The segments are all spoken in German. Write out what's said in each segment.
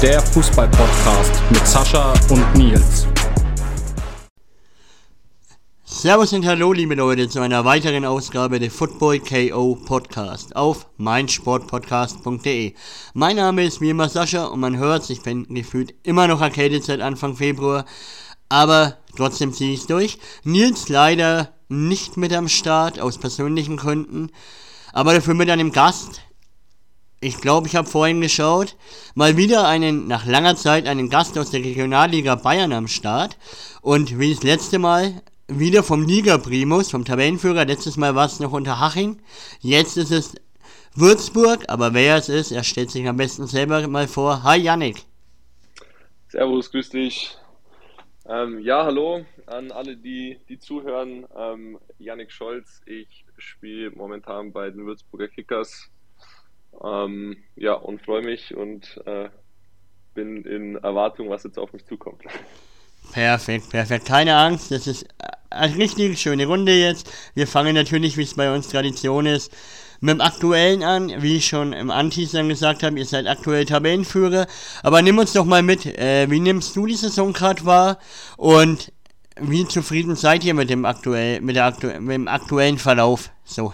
Der Fußball-Podcast mit Sascha und Nils. Servus und hallo, liebe Leute, zu einer weiteren Ausgabe der Football KO Podcast auf meinsportpodcast.de. Mein Name ist wie immer Sascha und man hört, ich bin gefühlt immer noch erkältet seit Anfang Februar, aber trotzdem ziehe ich es durch. Nils leider nicht mit am Start aus persönlichen Gründen, aber dafür mit einem Gast. Ich glaube, ich habe vorhin geschaut, mal wieder einen, nach langer Zeit, einen Gast aus der Regionalliga Bayern am Start. Und wie das letzte Mal, wieder vom Liga-Primus, vom Tabellenführer. Letztes Mal war es noch unter Haching. Jetzt ist es Würzburg, aber wer es ist, er stellt sich am besten selber mal vor. Hi Yannick. Servus, grüß dich. Ähm, ja, hallo an alle, die, die zuhören. Ähm, Yannick Scholz, ich spiele momentan bei den Würzburger Kickers. Ähm, ja, und freue mich und äh, bin in Erwartung, was jetzt auf mich zukommt. Perfekt, perfekt. Keine Angst, das ist eine richtig schöne Runde jetzt. Wir fangen natürlich, wie es bei uns Tradition ist, mit dem Aktuellen an. Wie ich schon im Anteasern gesagt habe, ihr seid aktuell Tabellenführer. Aber nimm uns doch mal mit. Äh, wie nimmst du die Saison gerade wahr? Und wie zufrieden seid ihr mit dem, aktuell, mit, der aktu mit dem aktuellen Verlauf? So.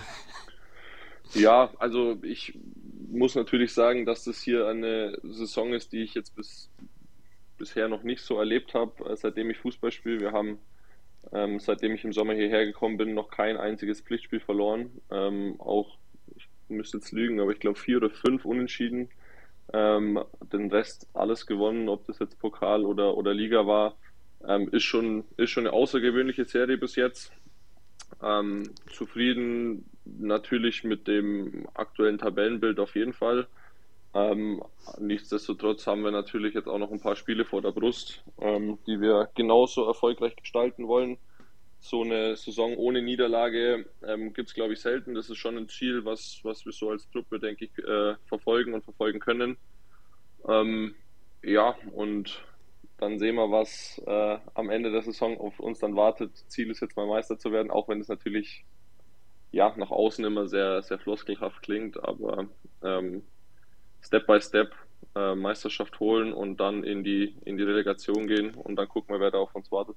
Ja, also ich muss natürlich sagen, dass das hier eine Saison ist, die ich jetzt bis, bisher noch nicht so erlebt habe, äh, seitdem ich Fußball spiele. Wir haben ähm, seitdem ich im Sommer hierher gekommen bin, noch kein einziges Pflichtspiel verloren. Ähm, auch, ich müsste jetzt lügen, aber ich glaube vier oder fünf Unentschieden. Ähm, den Rest alles gewonnen, ob das jetzt Pokal oder, oder Liga war. Ähm, ist, schon, ist schon eine außergewöhnliche Serie bis jetzt. Ähm, zufrieden natürlich mit dem aktuellen Tabellenbild auf jeden Fall. Ähm, nichtsdestotrotz haben wir natürlich jetzt auch noch ein paar Spiele vor der Brust, ähm, die wir genauso erfolgreich gestalten wollen. So eine Saison ohne Niederlage ähm, gibt es, glaube ich, selten. Das ist schon ein Ziel, was, was wir so als Truppe, denke ich, äh, verfolgen und verfolgen können. Ähm, ja, und dann sehen wir, was äh, am Ende der Saison auf uns dann wartet. Ziel ist jetzt mal Meister zu werden, auch wenn es natürlich ja, nach außen immer sehr, sehr floskelhaft klingt, aber ähm, Step by Step äh, Meisterschaft holen und dann in die, in die Relegation gehen und dann gucken wir, wer da auf uns wartet.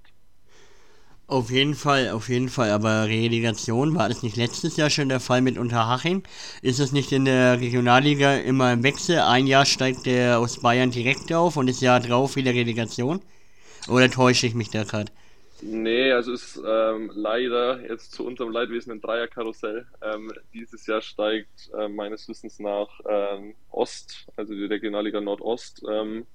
Auf jeden Fall, auf jeden Fall. Aber Relegation war das nicht letztes Jahr schon der Fall mit Unterhaching? Ist es nicht in der Regionalliga immer im Wechsel? Ein Jahr steigt der aus Bayern direkt auf und das Jahr drauf wieder Relegation? Oder täusche ich mich da gerade? Nee, also ist ähm, leider jetzt zu unserem Leidwesen ein Dreierkarussell. Ähm, dieses Jahr steigt äh, meines Wissens nach ähm, Ost, also die Regionalliga Nordost, ähm,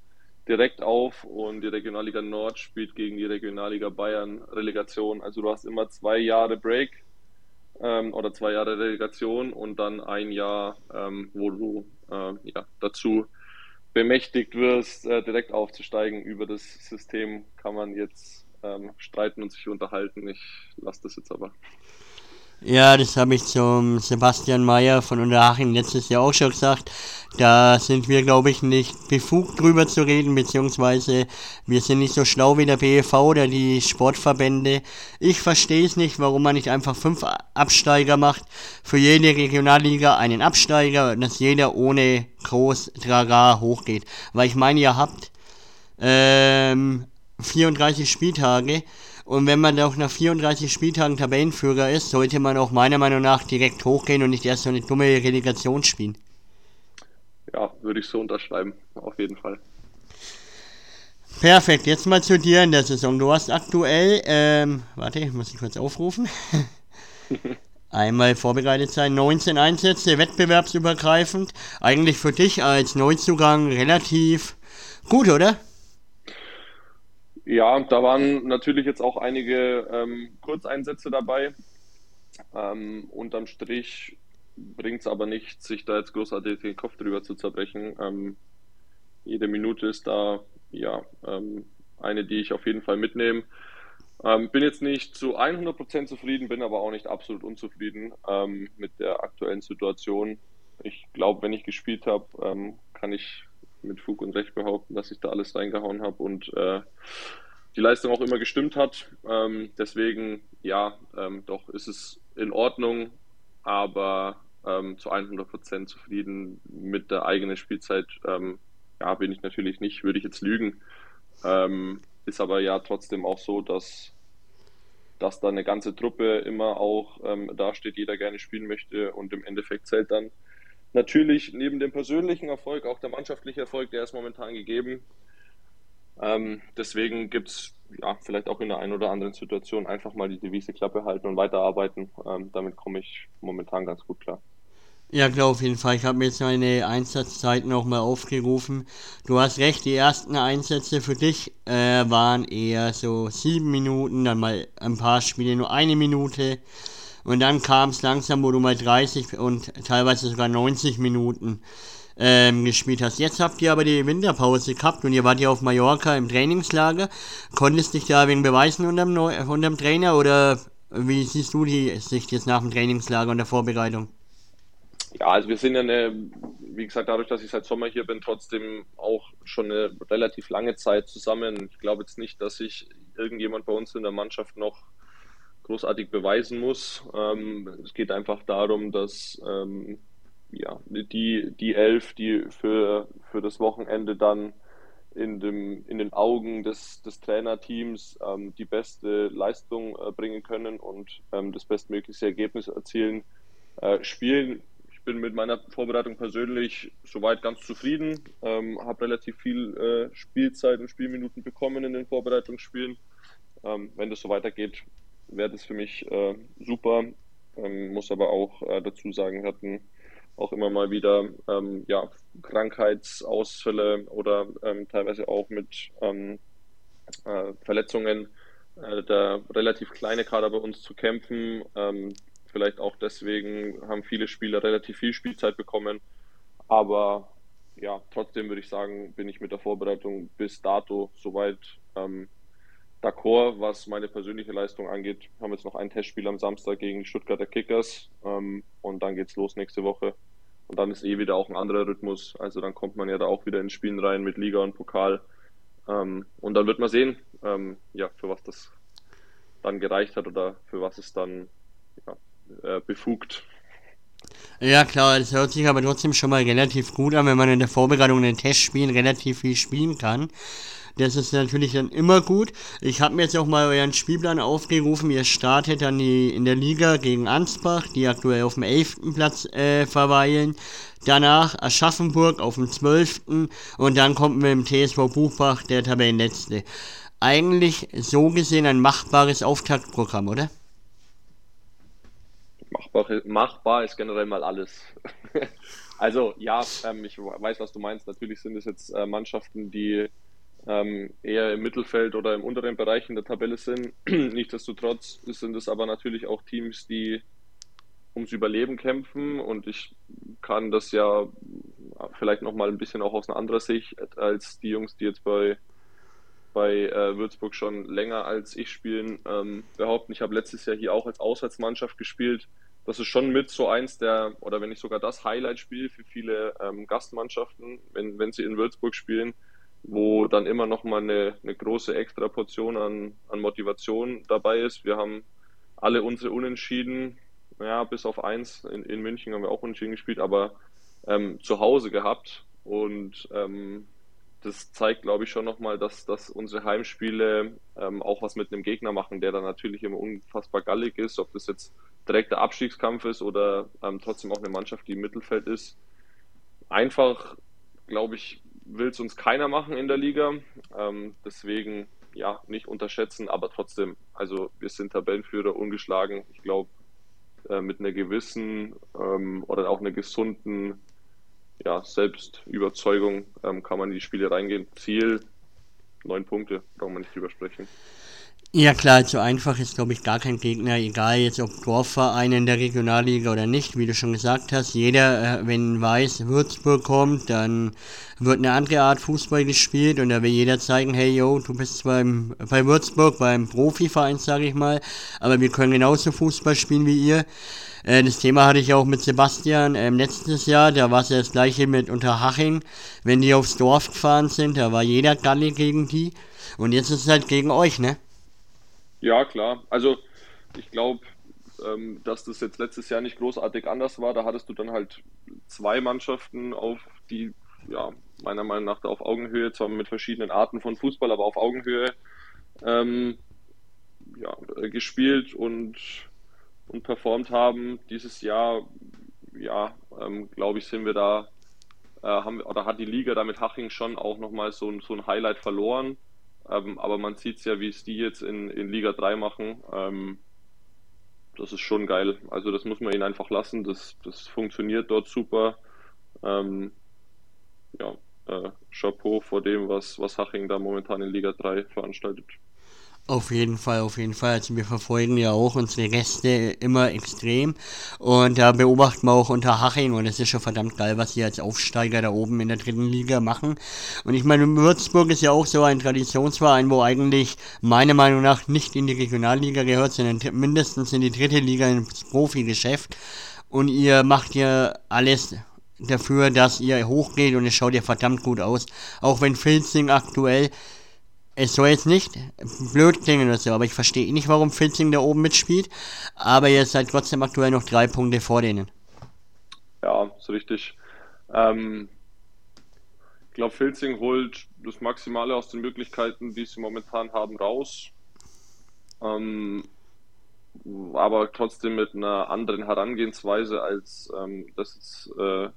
direkt auf und die Regionalliga Nord spielt gegen die Regionalliga Bayern Relegation. Also du hast immer zwei Jahre Break ähm, oder zwei Jahre Relegation und dann ein Jahr, ähm, wo du äh, ja, dazu bemächtigt wirst, äh, direkt aufzusteigen. Über das System kann man jetzt ähm, streiten und sich unterhalten. Ich lasse das jetzt aber. Ja, das habe ich zum Sebastian Mayer von Unterhaching letztes Jahr auch schon gesagt. Da sind wir, glaube ich, nicht befugt drüber zu reden, beziehungsweise wir sind nicht so schlau wie der BEV oder die Sportverbände. Ich verstehe es nicht, warum man nicht einfach fünf Absteiger macht. Für jede Regionalliga einen Absteiger, dass jeder ohne groß Tragar hochgeht. Weil ich meine, ihr habt ähm, 34 Spieltage. Und wenn man auch nach 34 Spieltagen Tabellenführer ist, sollte man auch meiner Meinung nach direkt hochgehen und nicht erst so eine dumme Relegation spielen. Ja, würde ich so unterschreiben, auf jeden Fall. Perfekt, jetzt mal zu dir in der Saison. Du hast aktuell, ähm, warte, ich muss ich kurz aufrufen. Einmal vorbereitet sein, 19 Einsätze, wettbewerbsübergreifend. Eigentlich für dich als Neuzugang relativ gut, oder? Ja, da waren natürlich jetzt auch einige ähm, Kurzeinsätze dabei. Ähm, unterm Strich bringt es aber nicht, sich da jetzt großartig den Kopf drüber zu zerbrechen. Ähm, jede Minute ist da ja ähm, eine, die ich auf jeden Fall mitnehme. Ähm, bin jetzt nicht zu 100% zufrieden, bin aber auch nicht absolut unzufrieden ähm, mit der aktuellen Situation. Ich glaube, wenn ich gespielt habe, ähm, kann ich mit Fug und Recht behaupten, dass ich da alles reingehauen habe und äh, die Leistung auch immer gestimmt hat. Ähm, deswegen, ja, ähm, doch ist es in Ordnung, aber ähm, zu 100% zufrieden mit der eigenen Spielzeit ja, bin ich natürlich nicht, würde ich jetzt lügen. Ähm, ist aber ja trotzdem auch so, dass, dass da eine ganze Truppe immer auch ähm, dasteht, jeder gerne spielen möchte und im Endeffekt zählt dann natürlich neben dem persönlichen Erfolg auch der mannschaftliche Erfolg, der ist momentan gegeben. Ähm, deswegen gibt es ja, vielleicht auch in der einen oder anderen Situation einfach mal die Devise Klappe halten und weiterarbeiten. Ähm, damit komme ich momentan ganz gut klar. Ja, klar, auf jeden Fall. Ich habe mir jetzt meine Einsatzzeiten nochmal aufgerufen. Du hast recht, die ersten Einsätze für dich äh, waren eher so sieben Minuten, dann mal ein paar Spiele nur eine Minute. Und dann kam es langsam, wo du mal 30 und teilweise sogar 90 Minuten ähm, gespielt hast. Jetzt habt ihr aber die Winterpause gehabt und ihr wart ja auf Mallorca im Trainingslager. Konntest dich da wegen beweisen unter dem, Neu unter dem Trainer oder wie siehst du die Sicht jetzt nach dem Trainingslager und der Vorbereitung? Ja, also wir sind ja eine, wie gesagt, dadurch, dass ich seit Sommer hier bin, trotzdem auch schon eine relativ lange Zeit zusammen. Ich glaube jetzt nicht, dass sich irgendjemand bei uns in der Mannschaft noch großartig beweisen muss. Ähm, es geht einfach darum, dass ähm, ja, die, die elf, die für, für das Wochenende dann in, dem, in den Augen des, des Trainerteams ähm, die beste Leistung äh, bringen können und ähm, das bestmögliche Ergebnis erzielen, äh, spielen. Ich bin mit meiner Vorbereitung persönlich soweit ganz zufrieden, ähm, habe relativ viel äh, Spielzeit und Spielminuten bekommen in den Vorbereitungsspielen. Ähm, wenn das so weitergeht, wäre das für mich äh, super. Ähm, muss aber auch äh, dazu sagen, wir hatten auch immer mal wieder ähm, ja, Krankheitsausfälle oder ähm, teilweise auch mit ähm, äh, Verletzungen äh, der relativ kleine Kader bei uns zu kämpfen. Ähm, vielleicht auch deswegen haben viele Spieler relativ viel Spielzeit bekommen. Aber ja, trotzdem würde ich sagen, bin ich mit der Vorbereitung bis dato soweit ähm, d'accord, was meine persönliche Leistung angeht. Wir haben jetzt noch ein Testspiel am Samstag gegen die Stuttgarter Kickers ähm, und dann geht's los nächste Woche. Und dann ist eh wieder auch ein anderer Rhythmus. Also dann kommt man ja da auch wieder ins Spielen rein mit Liga und Pokal. Ähm, und dann wird man sehen, ähm, ja, für was das dann gereicht hat oder für was es dann ja, äh, befugt. Ja klar, das hört sich aber trotzdem schon mal relativ gut an, wenn man in der Vorbereitung in den Testspielen relativ viel spielen kann. Das ist natürlich dann immer gut. Ich habe mir jetzt auch mal euren Spielplan aufgerufen. Ihr startet dann die, in der Liga gegen Ansbach, die aktuell auf dem 11. Platz äh, verweilen. Danach Aschaffenburg auf dem 12. Und dann kommt mit dem TSV Buchbach der Tabellenletzte. Eigentlich so gesehen ein machbares Auftaktprogramm, oder? Machbar, machbar ist generell mal alles. also ja, ähm, ich weiß, was du meinst. Natürlich sind es jetzt äh, Mannschaften, die ähm, eher im Mittelfeld oder im unteren Bereich in der Tabelle sind. Nichtsdestotrotz sind es aber natürlich auch Teams, die ums Überleben kämpfen und ich kann das ja vielleicht nochmal ein bisschen auch aus einer anderen Sicht als die Jungs, die jetzt bei, bei äh, Würzburg schon länger als ich spielen, ähm, behaupten. Ich habe letztes Jahr hier auch als Auswärtsmannschaft gespielt. Das ist schon mit so eins der, oder wenn nicht sogar das Highlight-Spiel für viele ähm, Gastmannschaften, wenn, wenn sie in Würzburg spielen wo dann immer noch mal eine, eine große extra Portion an, an Motivation dabei ist. Wir haben alle unsere Unentschieden, ja, bis auf eins in, in München haben wir auch Unentschieden gespielt, aber ähm, zu Hause gehabt und ähm, das zeigt, glaube ich, schon nochmal, dass, dass unsere Heimspiele ähm, auch was mit einem Gegner machen, der dann natürlich immer unfassbar gallig ist, ob das jetzt direkt der Abstiegskampf ist oder ähm, trotzdem auch eine Mannschaft, die im Mittelfeld ist. Einfach, glaube ich, will es uns keiner machen in der Liga. Ähm, deswegen ja, nicht unterschätzen, aber trotzdem, also wir sind Tabellenführer ungeschlagen. Ich glaube, äh, mit einer gewissen ähm, oder auch einer gesunden ja, Selbstüberzeugung ähm, kann man in die Spiele reingehen. Ziel, neun Punkte, brauchen wir nicht drüber sprechen. Ja klar, so einfach ist glaube ich gar kein Gegner, egal jetzt ob Dorfverein in der Regionalliga oder nicht, wie du schon gesagt hast. Jeder, äh, wenn weiß, Würzburg kommt, dann wird eine andere Art Fußball gespielt und da will jeder zeigen, hey yo, du bist beim, bei Würzburg, beim Profiverein, sage ich mal, aber wir können genauso Fußball spielen wie ihr. Äh, das Thema hatte ich auch mit Sebastian ähm, letztes Jahr, da war es ja das gleiche mit Unterhaching. Wenn die aufs Dorf gefahren sind, da war jeder Galle gegen die und jetzt ist es halt gegen euch, ne? Ja, klar. Also ich glaube, ähm, dass das jetzt letztes Jahr nicht großartig anders war. Da hattest du dann halt zwei Mannschaften auf die ja, meiner Meinung nach da auf Augenhöhe, zwar mit verschiedenen Arten von Fußball, aber auf Augenhöhe ähm, ja, gespielt und, und performt haben. Dieses Jahr, ja, ähm, glaube ich, sind wir da, äh, haben, oder hat die Liga da mit Haching schon auch nochmal so, so ein Highlight verloren. Ähm, aber man sieht es ja, wie es die jetzt in, in Liga 3 machen. Ähm, das ist schon geil. Also das muss man ihnen einfach lassen. Das, das funktioniert dort super. Ähm, ja, äh, Chapeau vor dem, was, was Haching da momentan in Liga 3 veranstaltet. Auf jeden Fall, auf jeden Fall. Also wir verfolgen ja auch unsere Gäste immer extrem. Und da beobachten wir auch unter Haching und es ist schon verdammt geil, was sie als Aufsteiger da oben in der dritten Liga machen. Und ich meine, Würzburg ist ja auch so ein Traditionsverein, wo eigentlich meiner Meinung nach nicht in die Regionalliga gehört, sondern mindestens in die dritte Liga ins Profigeschäft. Und ihr macht ja alles dafür, dass ihr hochgeht und es schaut ja verdammt gut aus. Auch wenn Filzing aktuell es soll jetzt nicht blöd klingen oder so, aber ich verstehe nicht, warum Filzing da oben mitspielt. Aber ihr seid trotzdem aktuell noch drei Punkte vor denen. Ja, ist richtig. Ähm, ich glaube, Filzing holt das Maximale aus den Möglichkeiten, die sie momentan haben, raus. Ähm, aber trotzdem mit einer anderen Herangehensweise, als ähm, das äh,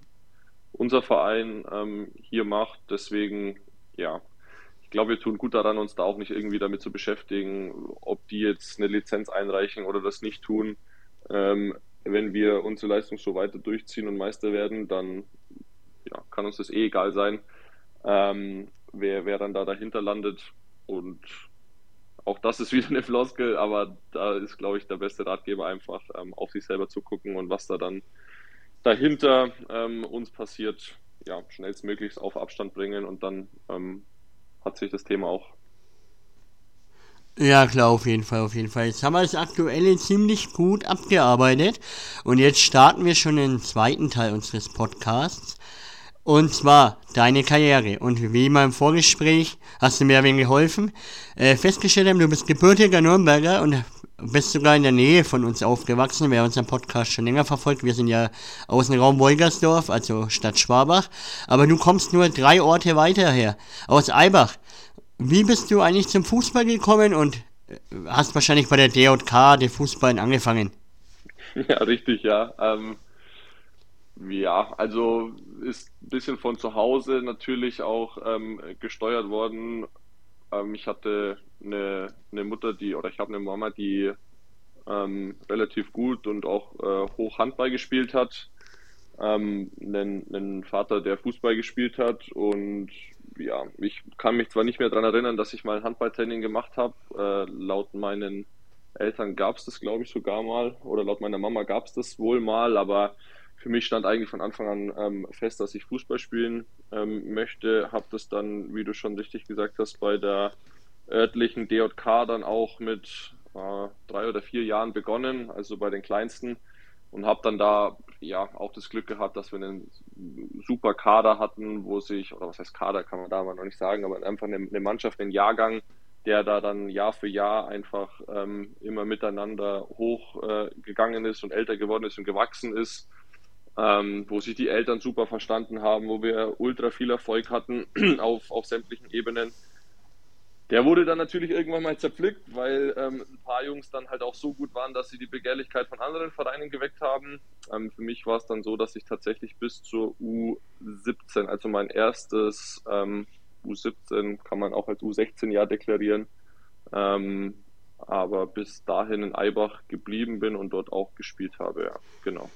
unser Verein ähm, hier macht. Deswegen, ja, glaube, wir tun gut daran, uns da auch nicht irgendwie damit zu beschäftigen, ob die jetzt eine Lizenz einreichen oder das nicht tun. Ähm, wenn wir unsere Leistung so weiter durchziehen und Meister werden, dann ja, kann uns das eh egal sein, ähm, wer, wer dann da dahinter landet. Und auch das ist wieder eine Floskel, aber da ist, glaube ich, der beste Ratgeber einfach, ähm, auf sich selber zu gucken und was da dann dahinter ähm, uns passiert, ja, schnellstmöglichst auf Abstand bringen und dann ähm, hat sich das Thema auch. Ja, klar, auf jeden Fall, auf jeden Fall. Jetzt haben wir das Aktuelle ziemlich gut abgearbeitet. Und jetzt starten wir schon den zweiten Teil unseres Podcasts. Und zwar deine Karriere. Und wie immer im Vorgespräch hast du mir ein wenig geholfen. Äh, festgestellt haben, du bist gebürtiger Nürnberger und bist sogar in der Nähe von uns aufgewachsen. Wer unseren Podcast schon länger verfolgt, wir sind ja Außenraum Wolgersdorf, also Stadt Schwabach. Aber du kommst nur drei Orte weiter her, aus Eibach. Wie bist du eigentlich zum Fußball gekommen und äh, hast wahrscheinlich bei der DJK, der Fußball, angefangen? Ja, richtig, ja. Ähm, ja, also ist ein bisschen von zu Hause natürlich auch ähm, gesteuert worden. Ähm, ich hatte eine, eine Mutter, die, oder ich habe eine Mama, die ähm, relativ gut und auch äh, hoch Handball gespielt hat. Ähm, einen, einen Vater, der Fußball gespielt hat und ja, ich kann mich zwar nicht mehr daran erinnern, dass ich mal ein Handballtraining gemacht habe. Äh, laut meinen Eltern gab es das, glaube ich, sogar mal oder laut meiner Mama gab es das wohl mal, aber für mich stand eigentlich von Anfang an ähm, fest, dass ich Fußball spielen ähm, möchte. Habe das dann, wie du schon richtig gesagt hast, bei der örtlichen DJK dann auch mit äh, drei oder vier Jahren begonnen, also bei den kleinsten. Und habe dann da ja auch das Glück gehabt, dass wir einen super Kader hatten, wo sich, oder was heißt Kader, kann man da mal noch nicht sagen, aber einfach eine, eine Mannschaft, einen Jahrgang, der da dann Jahr für Jahr einfach ähm, immer miteinander hochgegangen äh, ist und älter geworden ist und gewachsen ist, ähm, wo sich die Eltern super verstanden haben, wo wir ultra viel Erfolg hatten auf, auf sämtlichen Ebenen der wurde dann natürlich irgendwann mal zerpflückt, weil ähm, ein paar Jungs dann halt auch so gut waren, dass sie die Begehrlichkeit von anderen Vereinen geweckt haben. Ähm, für mich war es dann so, dass ich tatsächlich bis zur U17, also mein erstes ähm, U17 kann man auch als U16-Jahr deklarieren, ähm, aber bis dahin in Eibach geblieben bin und dort auch gespielt habe, ja, genau.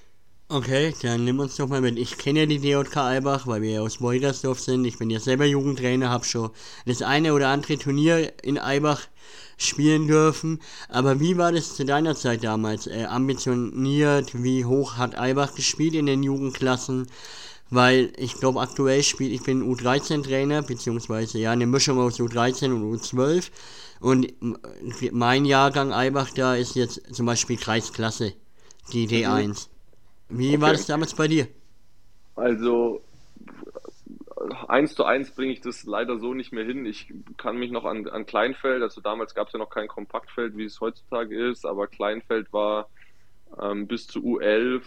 Okay, dann nimm uns doch mal mit. Ich kenne ja die DJK Albach, weil wir ja aus Wolgersdorf sind. Ich bin ja selber Jugendtrainer, habe schon das eine oder andere Turnier in Eibach spielen dürfen. Aber wie war das zu deiner Zeit damals? Äh, ambitioniert, wie hoch hat Eibach gespielt in den Jugendklassen? Weil ich glaube, aktuell spielt, ich bin U13-Trainer, beziehungsweise ja eine Mischung aus U13 und U12. Und mein Jahrgang Eibach da ist jetzt zum Beispiel Kreisklasse, die D1. Mhm. Wie okay. war das damals bei dir? Also eins zu eins bringe ich das leider so nicht mehr hin. Ich kann mich noch an, an Kleinfeld, also damals gab es ja noch kein Kompaktfeld, wie es heutzutage ist, aber Kleinfeld war ähm, bis zu U11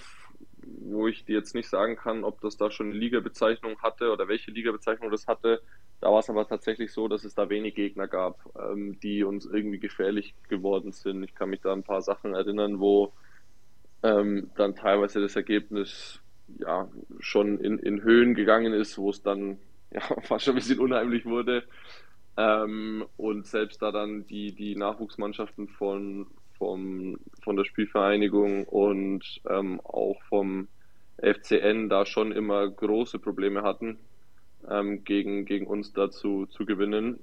wo ich dir jetzt nicht sagen kann, ob das da schon eine Ligabezeichnung hatte oder welche Ligabezeichnung das hatte. Da war es aber tatsächlich so, dass es da wenig Gegner gab, ähm, die uns irgendwie gefährlich geworden sind. Ich kann mich da an ein paar Sachen erinnern, wo ähm, dann teilweise das Ergebnis ja schon in, in Höhen gegangen ist, wo es dann ja, fast schon ein bisschen unheimlich wurde. Ähm, und selbst da dann die, die Nachwuchsmannschaften von, vom, von der Spielvereinigung und ähm, auch vom FCN da schon immer große Probleme hatten, ähm, gegen, gegen uns dazu zu gewinnen.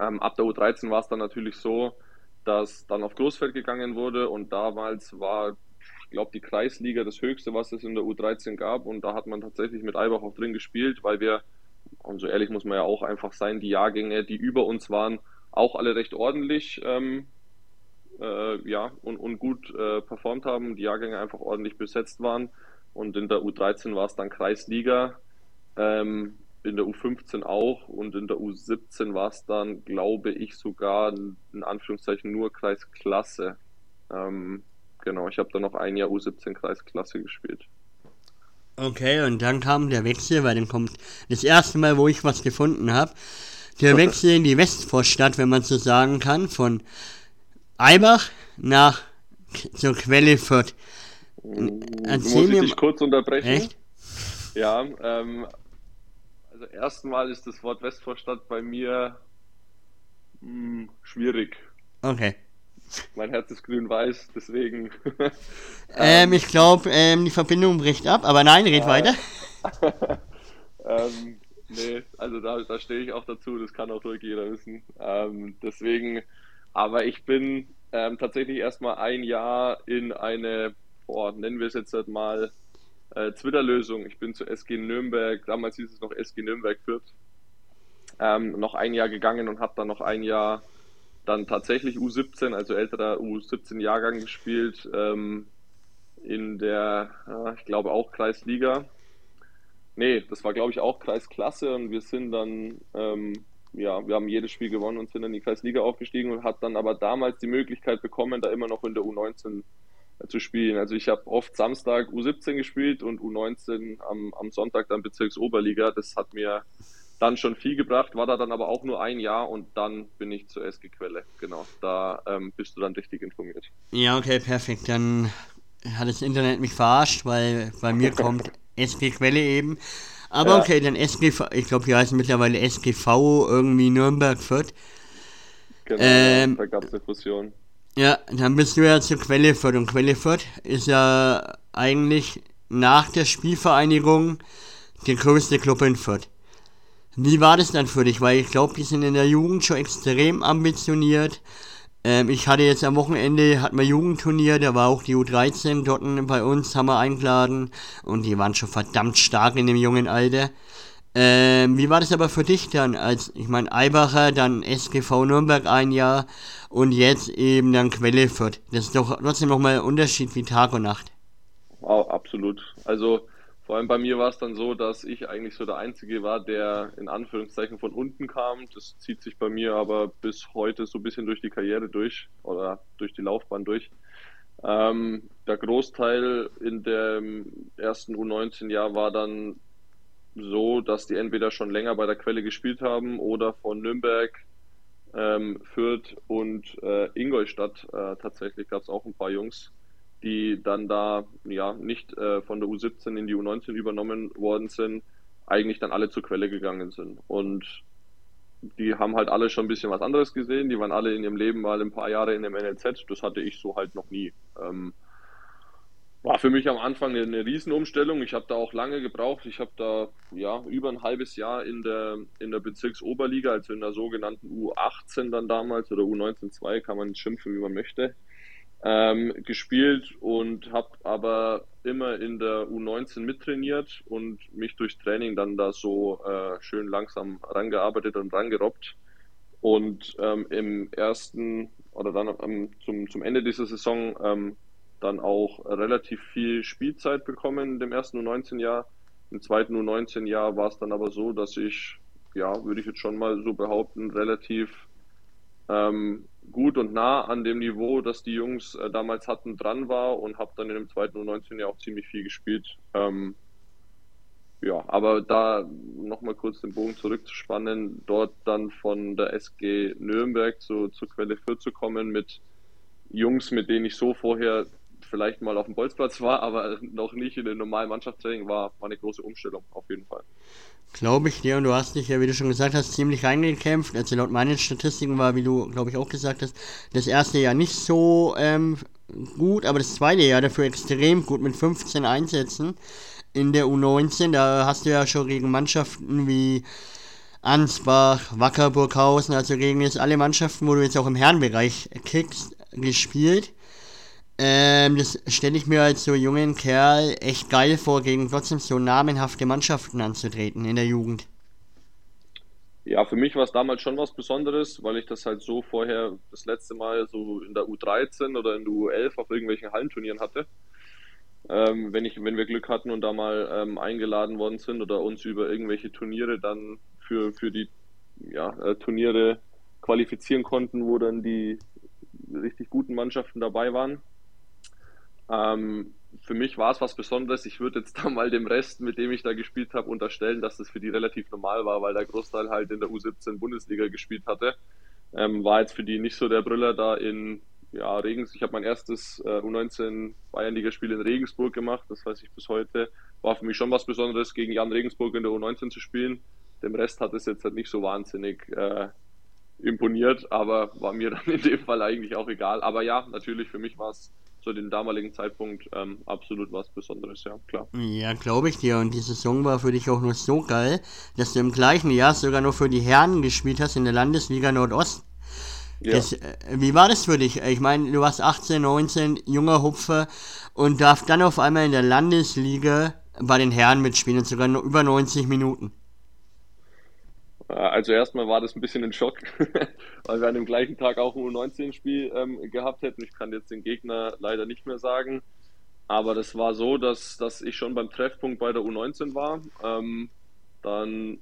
Ähm, ab der U13 war es dann natürlich so, dass dann auf Großfeld gegangen wurde und damals war, glaube, die Kreisliga das höchste, was es in der U13 gab und da hat man tatsächlich mit Eibach auch drin gespielt, weil wir und so ehrlich muss man ja auch einfach sein, die Jahrgänge, die über uns waren, auch alle recht ordentlich ähm, äh, ja, und, und gut äh, performt haben, die Jahrgänge einfach ordentlich besetzt waren. Und in der U13 war es dann Kreisliga, ähm, in der U15 auch und in der U17 war es dann, glaube ich, sogar in Anführungszeichen nur Kreisklasse. Ähm, genau, ich habe dann noch ein Jahr U17 Kreisklasse gespielt. Okay, und dann kam der Wechsel, weil dann kommt das erste Mal, wo ich was gefunden habe, der Wechsel in die Westvorstadt, wenn man so sagen kann, von Eibach nach zur Quelle Fürth. Erzähl Muss ich dich kurz unterbrechen? Echt? Ja, ähm, also erstmal ist das Wort Westvorstadt bei mir mh, hm, schwierig. Okay. Mein Herz ist grün-weiß, deswegen. ähm, ich glaube, ähm, die Verbindung bricht ab, aber nein, red äh, weiter. ähm, nee, also da, da stehe ich auch dazu, das kann auch durch jeder wissen. Ähm, deswegen, aber ich bin ähm, tatsächlich erstmal ein Jahr in eine, boah, nennen wir es jetzt halt mal, äh, Twitter-Lösung. Ich bin zu SG Nürnberg, damals hieß es noch SG Nürnberg Fürth, ähm, noch ein Jahr gegangen und habe dann noch ein Jahr dann tatsächlich U17, also älterer U17-Jahrgang gespielt, ähm, in der, äh, ich glaube auch Kreisliga. Nee, das war glaube ich auch Kreisklasse und wir sind dann, ähm, ja, wir haben jedes Spiel gewonnen und sind in die Kreisliga aufgestiegen und hat dann aber damals die Möglichkeit bekommen, da immer noch in der U19 äh, zu spielen. Also ich habe oft Samstag U17 gespielt und U19 am, am Sonntag dann Bezirksoberliga. Das hat mir dann schon viel gebracht, war da dann aber auch nur ein Jahr und dann bin ich zur SG Quelle. Genau, da ähm, bist du dann richtig informiert. Ja, okay, perfekt. Dann hat das Internet mich verarscht, weil bei mir kommt SG Quelle eben. Aber ja. okay, dann SGV, ich glaube, die heißen mittlerweile SGV irgendwie Nürnberg Fürth. Genau, ähm, da gab es eine Fusion. Ja, dann bist du ja zur Quelle Fürth und Quelle Fürth ist ja eigentlich nach der Spielvereinigung der größte Club in Fürth. Wie war das dann für dich? Weil ich glaube, die sind in der Jugend schon extrem ambitioniert. Ähm, ich hatte jetzt am Wochenende, hatten wir Jugendturnier, da war auch die U13 dort bei uns, haben wir eingeladen und die waren schon verdammt stark in dem jungen Alter. Ähm, wie war das aber für dich dann, als, ich meine, Eibacher, dann SGV Nürnberg ein Jahr und jetzt eben dann Quelle Fürth? Das ist doch trotzdem nochmal ein Unterschied wie Tag und Nacht. Wow, absolut. Also, vor allem bei mir war es dann so, dass ich eigentlich so der Einzige war, der in Anführungszeichen von unten kam. Das zieht sich bei mir aber bis heute so ein bisschen durch die Karriere durch oder durch die Laufbahn durch. Ähm, der Großteil in dem ersten U19-Jahr war dann so, dass die entweder schon länger bei der Quelle gespielt haben oder von Nürnberg, ähm, Fürth und äh, Ingolstadt äh, tatsächlich gab es auch ein paar Jungs, die dann da ja nicht äh, von der U17 in die U19 übernommen worden sind, eigentlich dann alle zur Quelle gegangen sind. Und die haben halt alle schon ein bisschen was anderes gesehen. Die waren alle in ihrem Leben mal ein paar Jahre in dem NLZ. Das hatte ich so halt noch nie. Ähm, war für mich am Anfang eine, Riesenumstellung. Ich habe da auch lange gebraucht. Ich habe da ja über ein halbes Jahr in der, in der Bezirksoberliga, also in der sogenannten U18 dann damals oder U19-2, kann man schimpfen, wie man möchte, ähm, gespielt und habe aber immer in der U19 mittrainiert und mich durch Training dann da so äh, schön langsam rangearbeitet und rangerobbt. Und ähm, im ersten oder dann ähm, zum, zum Ende dieser Saison ähm, dann auch relativ viel Spielzeit bekommen in dem ersten U19-Jahr. Im zweiten U19-Jahr war es dann aber so, dass ich, ja, würde ich jetzt schon mal so behaupten, relativ ähm, gut und nah an dem Niveau, das die Jungs äh, damals hatten, dran war und habe dann in dem zweiten U19 ja auch ziemlich viel gespielt. Ähm, ja, aber da nochmal kurz den Bogen zurückzuspannen, dort dann von der SG Nürnberg zu, zur Quelle 4 zu kommen mit Jungs, mit denen ich so vorher vielleicht mal auf dem Bolzplatz war, aber noch nicht in den normalen Mannschaftstraining, war, war eine große Umstellung auf jeden Fall. Glaube ich dir, und du hast dich ja, wie du schon gesagt hast, ziemlich reingekämpft. Also laut meinen Statistiken war, wie du, glaube ich, auch gesagt hast, das erste Jahr nicht so ähm, gut, aber das zweite Jahr dafür extrem gut mit 15 Einsätzen in der U19. Da hast du ja schon gegen Mannschaften wie Ansbach, Wackerburghausen, also gegen jetzt alle Mannschaften, wo du jetzt auch im Herrenbereich kickst, gespielt. Ähm, das stelle ich mir als so jungen Kerl echt geil vor, gegen trotzdem so namenhafte Mannschaften anzutreten in der Jugend. Ja, für mich war es damals schon was Besonderes, weil ich das halt so vorher das letzte Mal so in der U13 oder in der U11 auf irgendwelchen Hallenturnieren hatte. Ähm, wenn, ich, wenn wir Glück hatten und da mal ähm, eingeladen worden sind oder uns über irgendwelche Turniere dann für, für die ja, äh, Turniere qualifizieren konnten, wo dann die richtig guten Mannschaften dabei waren. Ähm, für mich war es was Besonderes. Ich würde jetzt da mal dem Rest, mit dem ich da gespielt habe, unterstellen, dass das für die relativ normal war, weil der Großteil halt in der U17 Bundesliga gespielt hatte. Ähm, war jetzt für die nicht so der Brüller da in ja, Regens. Ich habe mein erstes äh, U19 Bayernligaspiel in Regensburg gemacht, das weiß ich bis heute. War für mich schon was Besonderes, gegen Jan Regensburg in der U19 zu spielen. Dem Rest hat es jetzt halt nicht so wahnsinnig äh, imponiert, aber war mir dann in dem Fall eigentlich auch egal. Aber ja, natürlich, für mich war es zu dem damaligen Zeitpunkt ähm, absolut was Besonderes, ja, klar. Ja, glaube ich dir. Und die Saison war für dich auch nur so geil, dass du im gleichen Jahr sogar noch für die Herren gespielt hast in der Landesliga Nordost. Ja. Das, äh, wie war das für dich? Ich meine, du warst 18, 19, junger Hupfer und darf dann auf einmal in der Landesliga bei den Herren mitspielen, sogar noch über 90 Minuten. Äh, also erstmal war das ein bisschen ein Schock, weil wir an dem gleichen Tag auch ein U19-Spiel ähm, gehabt hätten. Ich kann jetzt den Gegner leider nicht mehr sagen. Aber das war so, dass, dass ich schon beim Treffpunkt bei der U19 war. Ähm, dann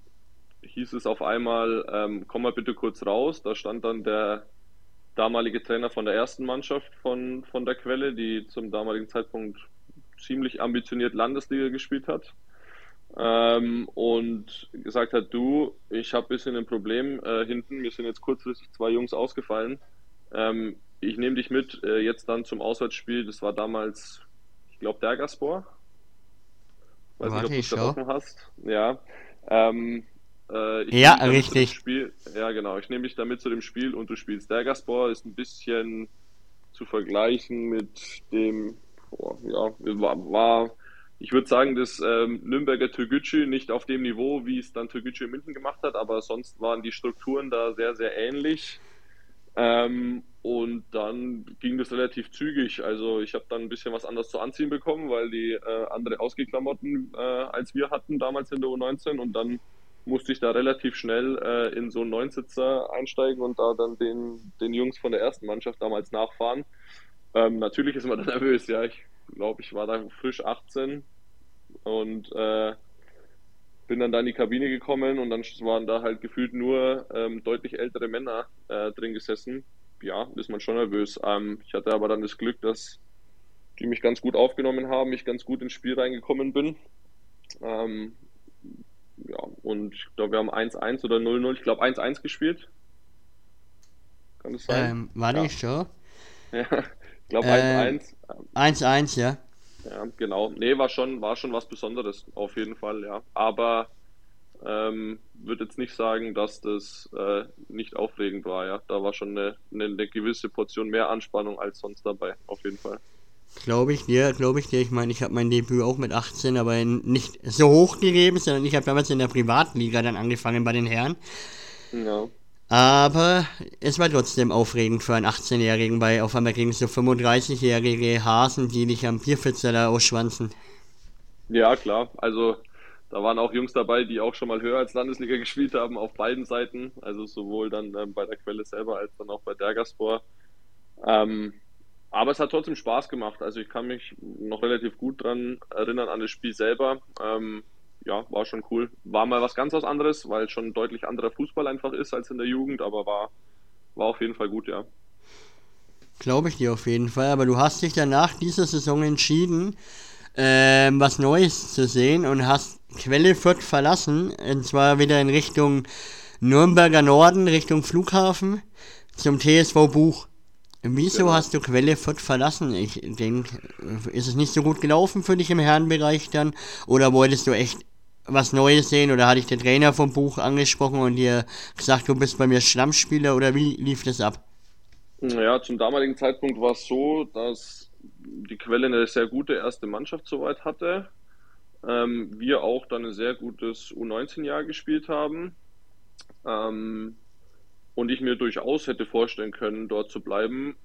hieß es auf einmal, ähm, komm mal bitte kurz raus. Da stand dann der damalige Trainer von der ersten Mannschaft von, von der Quelle, die zum damaligen Zeitpunkt ziemlich ambitioniert Landesliga gespielt hat ähm, und gesagt hat, du, ich habe ein bisschen ein Problem äh, hinten, mir sind jetzt kurzfristig zwei Jungs ausgefallen. Ähm, ich nehme dich mit äh, jetzt dann zum Auswärtsspiel, das war damals, ich glaube, Dergaspor. Weiß Warte, nicht, ob du es offen hast. Ja. Ähm, äh, ja, richtig. Spiel. Ja, genau. Ich nehme dich damit zu dem Spiel und du spielst. Dergaspor ist ein bisschen zu vergleichen mit dem, oh, ja, war, war ich würde sagen, das ähm, Nürnberger Türgücü nicht auf dem Niveau, wie es dann Türgücü in München gemacht hat, aber sonst waren die Strukturen da sehr, sehr ähnlich. Ähm, und dann ging das relativ zügig. Also ich habe dann ein bisschen was anderes zu anziehen bekommen, weil die äh, andere Ausgeklamotten äh, als wir hatten damals in der U19 und dann musste ich da relativ schnell äh, in so einen Neunsitzer einsteigen und da dann den, den Jungs von der ersten Mannschaft damals nachfahren. Ähm, natürlich ist man dann nervös, ja. Ich glaube, ich war da frisch 18 und äh, bin dann da in die Kabine gekommen und dann waren da halt gefühlt nur ähm, deutlich ältere Männer äh, drin gesessen. Ja, ist man schon nervös. Ähm, ich hatte aber dann das Glück, dass die mich ganz gut aufgenommen haben, ich ganz gut ins Spiel reingekommen bin. Ähm, ja, und ich glaube, wir haben 1-1 oder 0-0, ich glaube 1-1 gespielt. Kann das sein? Ähm, war ja. nicht so? Ja, ich glaube 1-1. 1-1, ja. Ja, genau. Nee, war schon, war schon was Besonderes, auf jeden Fall, ja. Aber ähm, würde jetzt nicht sagen, dass das äh, nicht aufregend war, ja. Da war schon eine, eine, eine, gewisse Portion mehr Anspannung als sonst dabei, auf jeden Fall. Glaube ich dir, glaube ich dir. Ich meine, ich habe mein Debüt auch mit 18, aber nicht so hoch gegeben, sondern ich habe damals in der Privatliga dann angefangen bei den Herren. Ja. Aber es war trotzdem aufregend für einen 18-Jährigen, weil auf einmal gegen so 35-jährige Hasen, die dich am Bierpfützer da ausschwanzen. Ja, klar. Also da waren auch Jungs dabei, die auch schon mal höher als Landesliga gespielt haben, auf beiden Seiten. Also sowohl dann ähm, bei der Quelle selber als dann auch bei Dergaspor. Ähm, aber es hat trotzdem Spaß gemacht. Also ich kann mich noch relativ gut dran erinnern an das Spiel selber. Ähm, ja, war schon cool. War mal was ganz was anderes, weil schon deutlich anderer Fußball einfach ist als in der Jugend, aber war, war auf jeden Fall gut, ja. Glaube ich dir auf jeden Fall, aber du hast dich danach dieser Saison entschieden, ähm, was Neues zu sehen und hast Quelle Fürth verlassen, und zwar wieder in Richtung Nürnberger Norden, Richtung Flughafen, zum TSV Buch. Wieso genau. hast du Quelle Fürth verlassen? Ich denke, ist es nicht so gut gelaufen für dich im Herrenbereich dann? Oder wolltest du echt was Neues sehen? Oder hatte ich den Trainer vom Buch angesprochen und dir gesagt, du bist bei mir Stammspieler? Oder wie lief das ab? Ja, zum damaligen Zeitpunkt war es so, dass die Quelle eine sehr gute erste Mannschaft soweit hatte. Ähm, wir auch dann ein sehr gutes U19-Jahr gespielt haben. Ähm, und ich mir durchaus hätte vorstellen können, dort zu bleiben.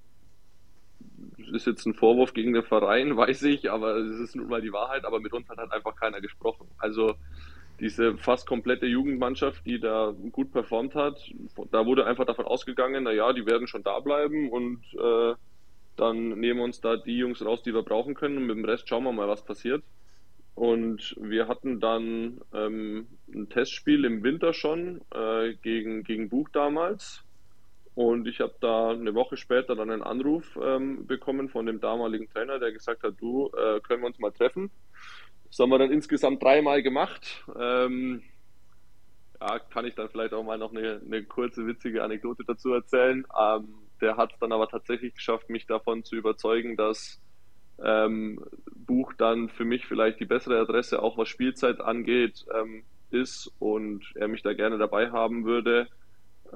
Ist jetzt ein Vorwurf gegen den Verein, weiß ich, aber es ist nun mal die Wahrheit. Aber mit uns hat halt einfach keiner gesprochen. Also diese fast komplette Jugendmannschaft, die da gut performt hat, da wurde einfach davon ausgegangen, naja, die werden schon da bleiben und äh, dann nehmen wir uns da die Jungs raus, die wir brauchen können und mit dem Rest schauen wir mal, was passiert. Und wir hatten dann ähm, ein Testspiel im Winter schon äh, gegen, gegen Buch damals. Und ich habe da eine Woche später dann einen Anruf ähm, bekommen von dem damaligen Trainer, der gesagt hat, du, äh, können wir uns mal treffen? Das haben wir dann insgesamt dreimal gemacht. Ähm, ja, kann ich dann vielleicht auch mal noch eine, eine kurze, witzige Anekdote dazu erzählen. Ähm, der hat es dann aber tatsächlich geschafft, mich davon zu überzeugen, dass ähm, Buch dann für mich vielleicht die bessere Adresse, auch was Spielzeit angeht, ähm, ist und er mich da gerne dabei haben würde,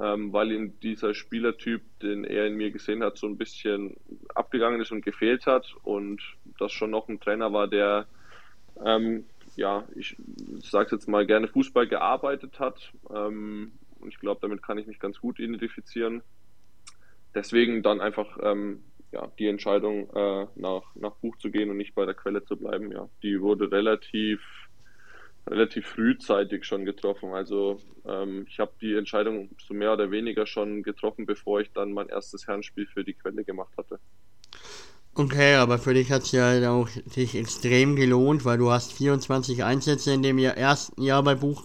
ähm, weil ihm dieser Spielertyp, den er in mir gesehen hat, so ein bisschen abgegangen ist und gefehlt hat und das schon noch ein Trainer war, der, ähm, ja, ich sage jetzt mal gerne Fußball gearbeitet hat ähm, und ich glaube, damit kann ich mich ganz gut identifizieren. Deswegen dann einfach ähm, ja, die Entscheidung, äh, nach, nach Buch zu gehen und nicht bei der Quelle zu bleiben, ja, die wurde relativ, relativ frühzeitig schon getroffen. Also ähm, ich habe die Entscheidung so mehr oder weniger schon getroffen, bevor ich dann mein erstes Herrenspiel für die Quelle gemacht hatte. Okay, aber für dich hat es ja auch sich extrem gelohnt, weil du hast 24 Einsätze in dem ersten Jahr bei Buch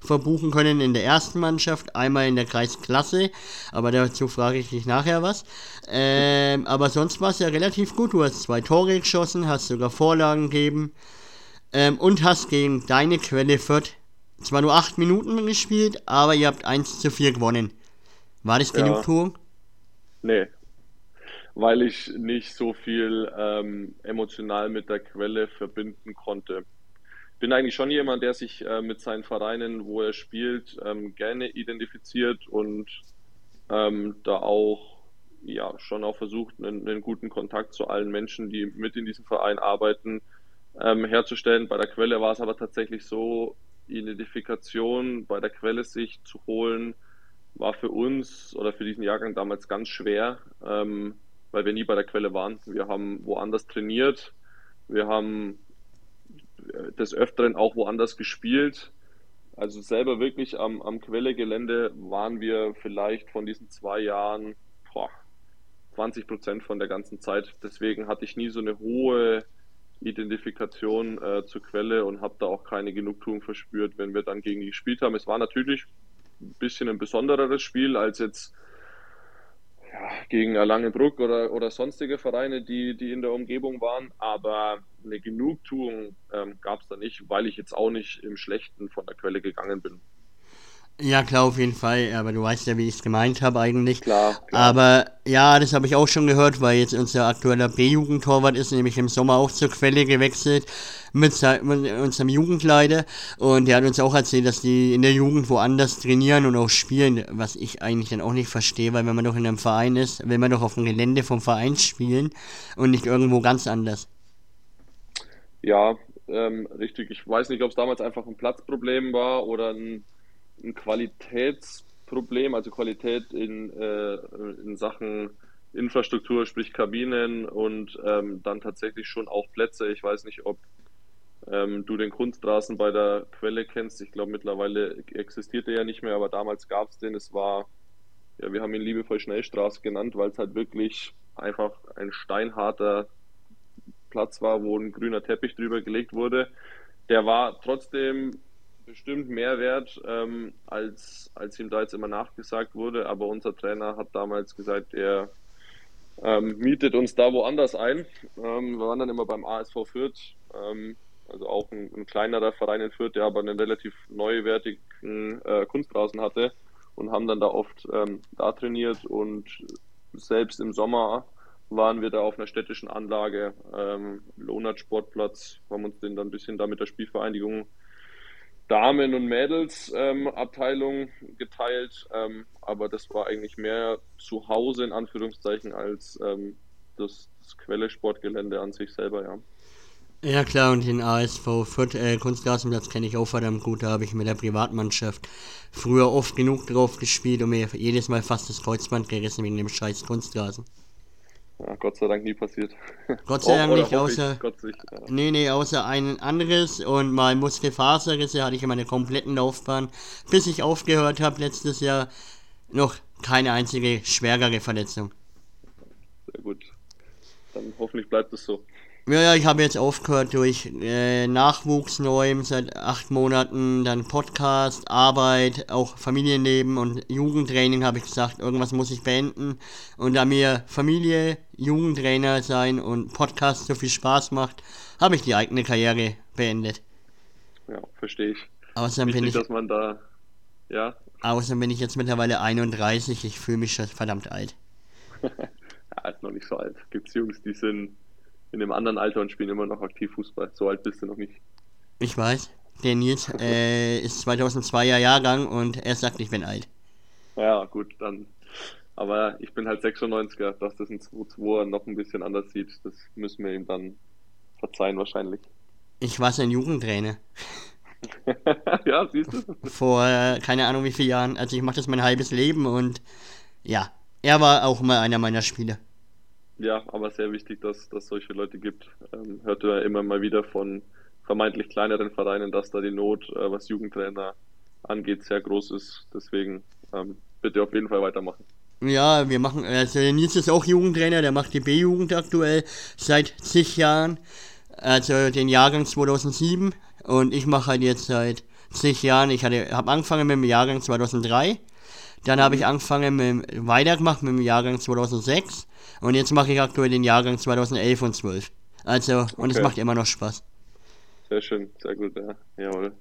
verbuchen können in der ersten Mannschaft, einmal in der Kreisklasse, aber dazu frage ich dich nachher was. Ähm, aber sonst war es ja relativ gut. Du hast zwei Tore geschossen, hast sogar Vorlagen gegeben ähm, und hast gegen deine Quelle Fürth zwar nur 8 Minuten gespielt, aber ihr habt 1 zu 4 gewonnen. War das ja. Genugtuung? Nee, weil ich nicht so viel ähm, emotional mit der Quelle verbinden konnte. Bin eigentlich schon jemand, der sich äh, mit seinen Vereinen, wo er spielt, ähm, gerne identifiziert und ähm, da auch ja schon auch versucht, einen, einen, guten Kontakt zu allen Menschen, die mit in diesem Verein arbeiten, ähm, herzustellen. Bei der Quelle war es aber tatsächlich so, Identifikation bei der Quelle sich zu holen, war für uns oder für diesen Jahrgang damals ganz schwer. Ähm, weil wir nie bei der Quelle waren. Wir haben woanders trainiert, wir haben des Öfteren auch woanders gespielt. Also selber wirklich am, am Quellegelände waren wir vielleicht von diesen zwei Jahren boah, 20 Prozent von der ganzen Zeit. Deswegen hatte ich nie so eine hohe Identifikation äh, zur Quelle und habe da auch keine Genugtuung verspürt, wenn wir dann gegen die gespielt haben. Es war natürlich ein bisschen ein besondereres Spiel als jetzt ja, gegen Langenbruck oder, oder sonstige Vereine, die, die in der Umgebung waren. Aber eine Genugtuung ähm, gab es da nicht, weil ich jetzt auch nicht im Schlechten von der Quelle gegangen bin. Ja, klar, auf jeden Fall. Aber du weißt ja, wie ich es gemeint habe eigentlich. Klar, klar. Aber ja, das habe ich auch schon gehört, weil jetzt unser aktueller B-Jugendtorwart ist nämlich im Sommer auch zur Quelle gewechselt mit, mit unserem Jugendleiter. Und der hat uns auch erzählt, dass die in der Jugend woanders trainieren und auch spielen, was ich eigentlich dann auch nicht verstehe, weil wenn man doch in einem Verein ist, will man doch auf dem Gelände vom Verein spielen und nicht irgendwo ganz anders. Ja, ähm, richtig. Ich weiß nicht, ob es damals einfach ein Platzproblem war oder ein ein Qualitätsproblem, also Qualität in, äh, in Sachen Infrastruktur, sprich Kabinen und ähm, dann tatsächlich schon auch Plätze. Ich weiß nicht, ob ähm, du den Kunstrasen bei der Quelle kennst. Ich glaube, mittlerweile existiert er ja nicht mehr, aber damals gab es den. Es war, ja, wir haben ihn liebevoll Schnellstraße genannt, weil es halt wirklich einfach ein steinharter Platz war, wo ein grüner Teppich drüber gelegt wurde. Der war trotzdem bestimmt mehr wert, ähm, als, als ihm da jetzt immer nachgesagt wurde. Aber unser Trainer hat damals gesagt, er ähm, mietet uns da woanders ein. Ähm, wir waren dann immer beim ASV Fürth, ähm, also auch ein, ein, kleinerer Verein in Fürth, der aber einen relativ neuwertigen äh, Kunstrasen hatte und haben dann da oft ähm, da trainiert und selbst im Sommer waren wir da auf einer städtischen Anlage, ähm, Lohnert Sportplatz, haben uns den dann ein bisschen da mit der Spielvereinigung Damen- und Mädels-Abteilung ähm, geteilt, ähm, aber das war eigentlich mehr zu Hause in Anführungszeichen als ähm, das, das Quelle Sportgelände an sich selber, ja. Ja klar, und den ASV Fürth, äh, Kunstrasenplatz kenne ich auch verdammt gut, da habe ich mit der Privatmannschaft früher oft genug drauf gespielt und mir jedes Mal fast das Kreuzband gerissen wegen dem scheiß Kunstrasen. Ja, Gott sei Dank nie passiert. Gott sei Dank nicht, außer. Ich, sich, ja. Nee, nee, außer ein anderes und mal Muskelfaserrisse hatte ich in meiner kompletten Laufbahn, bis ich aufgehört habe letztes Jahr, noch keine einzige schwerere Verletzung. Sehr gut. Dann hoffentlich bleibt es so. Ja, ich habe jetzt aufgehört durch äh, Nachwuchs neu seit acht Monaten, dann Podcast, Arbeit, auch Familienleben und Jugendtraining habe ich gesagt, irgendwas muss ich beenden. Und da mir Familie, Jugendtrainer sein und Podcast so viel Spaß macht, habe ich die eigene Karriere beendet. Ja, verstehe ich. Außerdem Wichtig, bin ich, dass man da, ja. Außerdem bin ich jetzt mittlerweile 31, ich fühle mich schon verdammt alt. ja, ist noch nicht so alt. Gibt's Jungs, die sind in einem anderen Alter und spielen immer noch aktiv Fußball. So alt bist du noch nicht. Ich weiß. Der Nils äh, ist 2002er Jahrgang und er sagt, ich bin alt. Ja, gut, dann. Aber ich bin halt 96er, dass das in 2-2 noch ein bisschen anders sieht. Das müssen wir ihm dann verzeihen wahrscheinlich. Ich war sein Jugendtrainer. ja, siehst du? Vor äh, keine Ahnung wie vielen Jahren. Also ich mache das mein halbes Leben und ja, er war auch mal einer meiner Spieler. Ja, aber sehr wichtig, dass es solche Leute gibt. Ähm, hört ja immer mal wieder von vermeintlich kleineren Vereinen, dass da die Not, äh, was Jugendtrainer angeht, sehr groß ist. Deswegen ähm, bitte auf jeden Fall weitermachen. Ja, wir machen, also Nils ist auch Jugendtrainer, der macht die B-Jugend aktuell seit zig Jahren, also den Jahrgang 2007 und ich mache halt jetzt seit zig Jahren, ich habe angefangen mit dem Jahrgang 2003, dann habe ich angefangen mit, weitergemacht mit dem Jahrgang 2006 und jetzt mache ich aktuell den Jahrgang 2011 und 12. Also, und okay. es macht immer noch Spaß. Sehr schön, sehr gut, ja. Jawohl.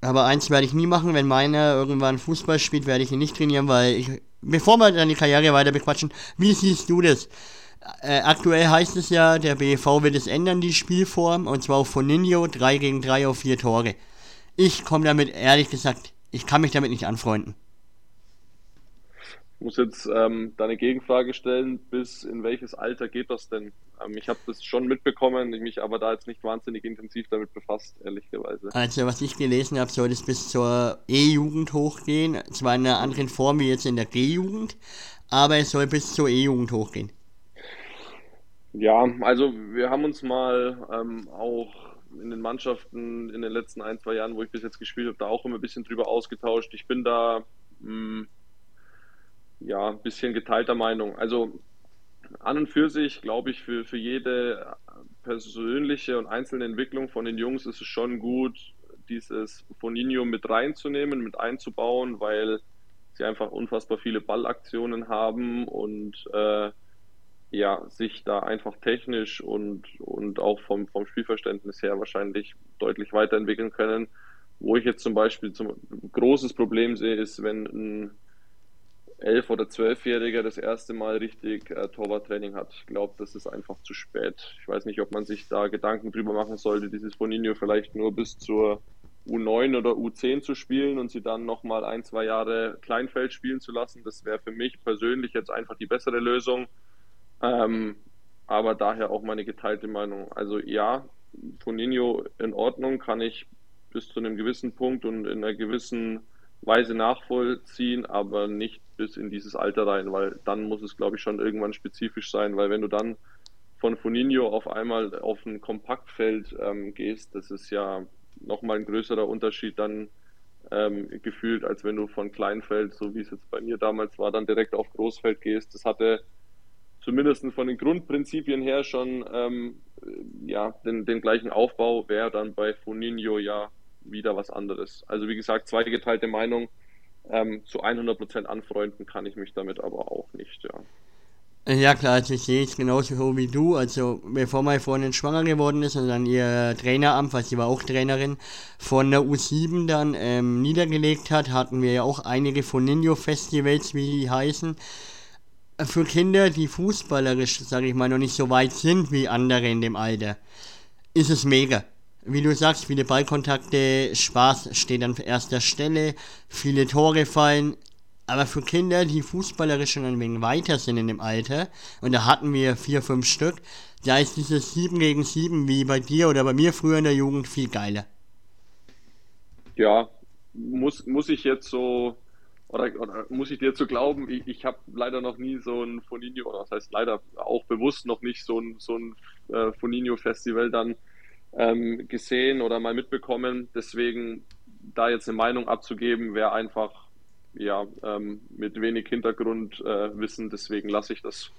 Aber eins werde ich nie machen, wenn meiner irgendwann Fußball spielt, werde ich ihn nicht trainieren, weil ich, bevor wir dann die Karriere weiter bequatschen, wie siehst du das? Äh, aktuell heißt es ja, der BV wird es ändern, die Spielform, und zwar auf Foninho 3 gegen 3 auf 4 Tore. Ich komme damit, ehrlich gesagt, ich kann mich damit nicht anfreunden muss jetzt ähm, da eine Gegenfrage stellen, bis in welches Alter geht das denn? Ähm, ich habe das schon mitbekommen, mich aber da jetzt nicht wahnsinnig intensiv damit befasst, ehrlicherweise. Also was ich gelesen habe, soll es bis zur E-Jugend hochgehen, zwar in einer anderen Form wie jetzt in der G-Jugend, aber es soll bis zur E-Jugend hochgehen. Ja, also wir haben uns mal ähm, auch in den Mannschaften in den letzten ein, zwei Jahren, wo ich bis jetzt gespielt habe, da auch immer ein bisschen drüber ausgetauscht. Ich bin da mh, hm, ja, ein bisschen geteilter Meinung. Also an und für sich, glaube ich, für, für jede persönliche und einzelne Entwicklung von den Jungs ist es schon gut, dieses Foninho mit reinzunehmen, mit einzubauen, weil sie einfach unfassbar viele Ballaktionen haben und äh, ja, sich da einfach technisch und, und auch vom, vom Spielverständnis her wahrscheinlich deutlich weiterentwickeln können. Wo ich jetzt zum Beispiel zum großes Problem sehe, ist, wenn ein elf- oder zwölfjähriger das erste Mal richtig äh, Torwarttraining hat. Ich glaube, das ist einfach zu spät. Ich weiß nicht, ob man sich da Gedanken drüber machen sollte, dieses Boninho vielleicht nur bis zur U9 oder U10 zu spielen und sie dann nochmal ein, zwei Jahre Kleinfeld spielen zu lassen. Das wäre für mich persönlich jetzt einfach die bessere Lösung. Ähm, aber daher auch meine geteilte Meinung. Also ja, Foninho in Ordnung, kann ich bis zu einem gewissen Punkt und in einer gewissen Weise nachvollziehen, aber nicht bis in dieses Alter rein, weil dann muss es, glaube ich, schon irgendwann spezifisch sein, weil wenn du dann von Foninho auf einmal auf ein Kompaktfeld ähm, gehst, das ist ja nochmal ein größerer Unterschied dann ähm, gefühlt, als wenn du von Kleinfeld, so wie es jetzt bei mir damals war, dann direkt auf Großfeld gehst. Das hatte zumindest von den Grundprinzipien her schon ähm, ja, den, den gleichen Aufbau, wäre dann bei Foninho ja wieder was anderes. Also wie gesagt, zwei geteilte Meinung. Ähm, zu 100% anfreunden kann ich mich damit aber auch nicht, ja. Ja klar, also ich sehe es genauso wie du. Also bevor meine Freundin schwanger geworden ist und dann ihr Traineramt, weil sie war auch Trainerin, von der U7 dann ähm, niedergelegt hat, hatten wir ja auch einige Foninho-Festivals, wie die heißen. Für Kinder, die fußballerisch, sage ich mal, noch nicht so weit sind wie andere in dem Alter, ist es mega. Wie du sagst, viele Ballkontakte, Spaß steht an erster Stelle, viele Tore fallen, aber für Kinder, die fußballerisch schon ein wenig weiter sind in dem Alter, und da hatten wir vier, fünf Stück, da ist dieses 7 gegen 7 wie bei dir oder bei mir früher in der Jugend viel geiler. Ja, muss, muss ich jetzt so, oder, oder muss ich dir zu glauben, ich, ich habe leider noch nie so ein Foninho, oder das heißt leider auch bewusst noch nicht so ein, so ein äh, Foninho-Festival dann ähm, gesehen oder mal mitbekommen. Deswegen da jetzt eine Meinung abzugeben, wäre einfach ja, ähm, mit wenig Hintergrundwissen, äh, deswegen lasse ich das.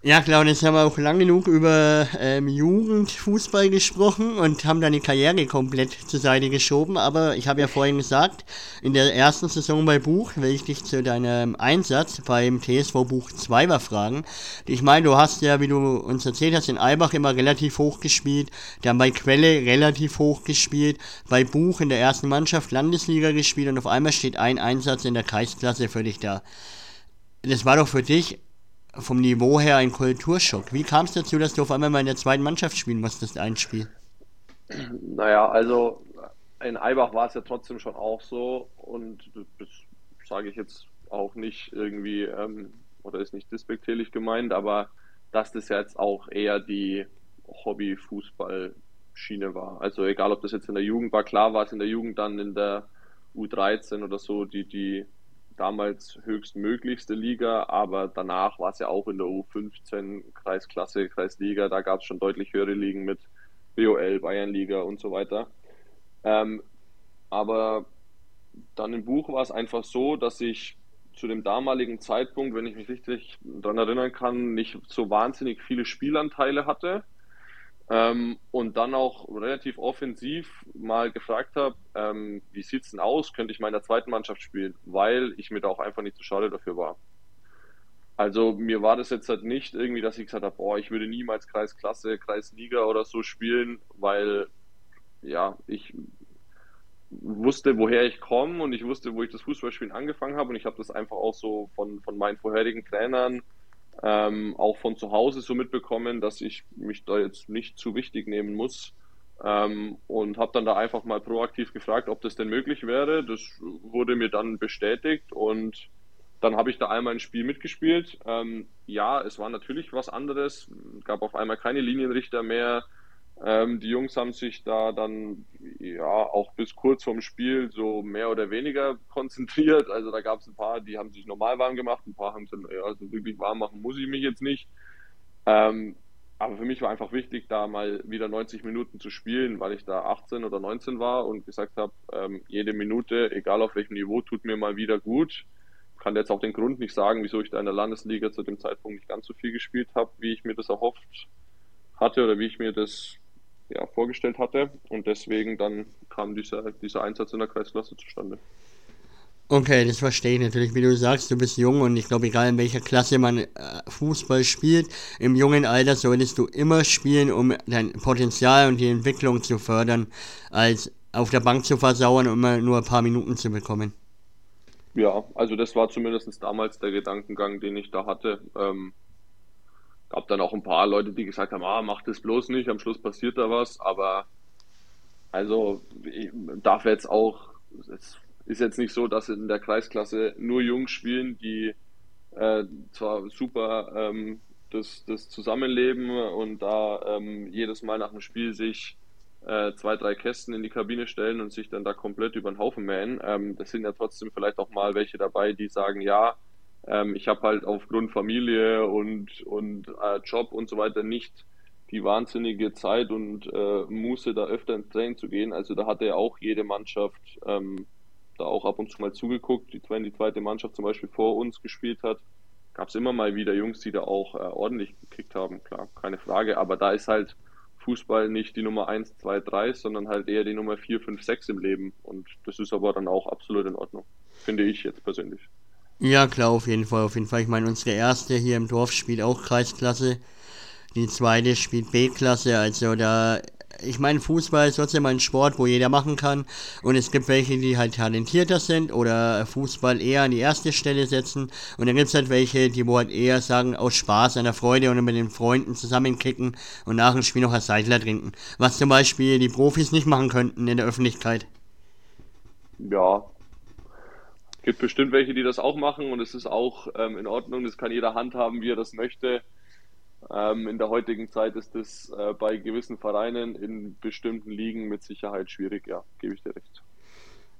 Ja, und jetzt haben wir auch lang genug über ähm, Jugendfußball gesprochen und haben deine Karriere komplett zur Seite geschoben. Aber ich habe ja vorhin gesagt, in der ersten Saison bei Buch will ich dich zu deinem Einsatz beim TSV Buch 2 war fragen. Ich meine, du hast ja, wie du uns erzählt hast, in Albach immer relativ hoch gespielt, dann bei Quelle relativ hoch gespielt, bei Buch in der ersten Mannschaft Landesliga gespielt und auf einmal steht ein Einsatz in der Kreisklasse für dich da. Das war doch für dich vom Niveau her ein Kulturschock. Wie kam es dazu, dass du auf einmal mal in der zweiten Mannschaft spielen musstest, ein Spiel? Naja, also in Eibach war es ja trotzdem schon auch so und das sage ich jetzt auch nicht irgendwie, ähm, oder ist nicht despektierlich gemeint, aber dass das jetzt auch eher die Hobby-Fußball-Schiene war. Also egal, ob das jetzt in der Jugend war, klar war es in der Jugend dann in der U13 oder so, die, die damals höchstmöglichste Liga, aber danach war es ja auch in der U15 Kreisklasse, Kreisliga, da gab es schon deutlich höhere Ligen mit BOL, Bayernliga und so weiter. Ähm, aber dann im Buch war es einfach so, dass ich zu dem damaligen Zeitpunkt, wenn ich mich richtig daran erinnern kann, nicht so wahnsinnig viele Spielanteile hatte ähm, und dann auch relativ offensiv mal gefragt habe, ähm, wie sieht's denn aus? Könnte ich mal in der zweiten Mannschaft spielen? Weil ich mir da auch einfach nicht zu schade dafür war. Also mir war das jetzt halt nicht irgendwie, dass ich gesagt habe, boah, ich würde niemals Kreisklasse, Kreisliga oder so spielen, weil ja, ich wusste, woher ich komme und ich wusste, wo ich das Fußballspielen angefangen habe und ich habe das einfach auch so von, von meinen vorherigen Trainern ähm, auch von zu Hause so mitbekommen, dass ich mich da jetzt nicht zu wichtig nehmen muss. Ähm, und habe dann da einfach mal proaktiv gefragt, ob das denn möglich wäre. Das wurde mir dann bestätigt und dann habe ich da einmal ein Spiel mitgespielt. Ähm, ja, es war natürlich was anderes. gab auf einmal keine Linienrichter mehr. Ähm, die Jungs haben sich da dann ja auch bis kurz vorm Spiel so mehr oder weniger konzentriert. Also da gab es ein paar, die haben sich normal warm gemacht, ein paar haben gesagt, ja, also wirklich warm machen muss ich mich jetzt nicht. Ähm, aber für mich war einfach wichtig, da mal wieder 90 Minuten zu spielen, weil ich da 18 oder 19 war und gesagt habe, ähm, jede Minute, egal auf welchem Niveau, tut mir mal wieder gut. Ich kann jetzt auch den Grund nicht sagen, wieso ich da in der Landesliga zu dem Zeitpunkt nicht ganz so viel gespielt habe, wie ich mir das erhofft hatte oder wie ich mir das ja, vorgestellt hatte. Und deswegen dann kam dieser, dieser Einsatz in der Kreisklasse zustande. Okay, das verstehe ich natürlich, wie du sagst, du bist jung und ich glaube, egal in welcher Klasse man äh, Fußball spielt, im jungen Alter solltest du immer spielen, um dein Potenzial und die Entwicklung zu fördern, als auf der Bank zu versauern und immer nur ein paar Minuten zu bekommen. Ja, also das war zumindest damals der Gedankengang, den ich da hatte. Ähm, gab dann auch ein paar Leute, die gesagt haben, ah, mach das bloß nicht, am Schluss passiert da was, aber also ich darf jetzt auch, es ist jetzt nicht so, dass in der Kreisklasse nur Jungs spielen, die äh, zwar super ähm, das, das Zusammenleben und da ähm, jedes Mal nach dem Spiel sich äh, zwei, drei Kästen in die Kabine stellen und sich dann da komplett über den Haufen mähen. Ähm, das sind ja trotzdem vielleicht auch mal welche dabei, die sagen, ja, ähm, ich habe halt aufgrund Familie und, und äh, Job und so weiter nicht die wahnsinnige Zeit und äh, Muße, da öfter ins Training zu gehen. Also da hatte ja auch jede Mannschaft ähm, da auch ab und zu mal zugeguckt. Die, wenn die zweite Mannschaft zum Beispiel vor uns gespielt hat, gab es immer mal wieder Jungs, die da auch äh, ordentlich gekickt haben, klar, keine Frage. Aber da ist halt Fußball nicht die Nummer 1, 2, 3, sondern halt eher die Nummer 4, 5, 6 im Leben. Und das ist aber dann auch absolut in Ordnung, finde ich jetzt persönlich. Ja, klar, auf jeden Fall, auf jeden Fall. Ich meine, unsere erste hier im Dorf spielt auch Kreisklasse. Die zweite spielt B-Klasse, also da ich meine, Fußball ist trotzdem ein Sport, wo jeder machen kann. Und es gibt welche, die halt talentierter sind oder Fußball eher an die erste Stelle setzen. Und dann gibt es halt welche, die wo halt eher sagen, aus Spaß, an der Freude und mit den Freunden zusammenkicken und nach dem Spiel noch ein Seidler trinken. Was zum Beispiel die Profis nicht machen könnten in der Öffentlichkeit. Ja, gibt bestimmt welche, die das auch machen und es ist auch ähm, in Ordnung. Das kann jeder handhaben, wie er das möchte. Ähm, in der heutigen Zeit ist das äh, bei gewissen Vereinen in bestimmten Ligen mit Sicherheit schwierig, ja, gebe ich dir recht.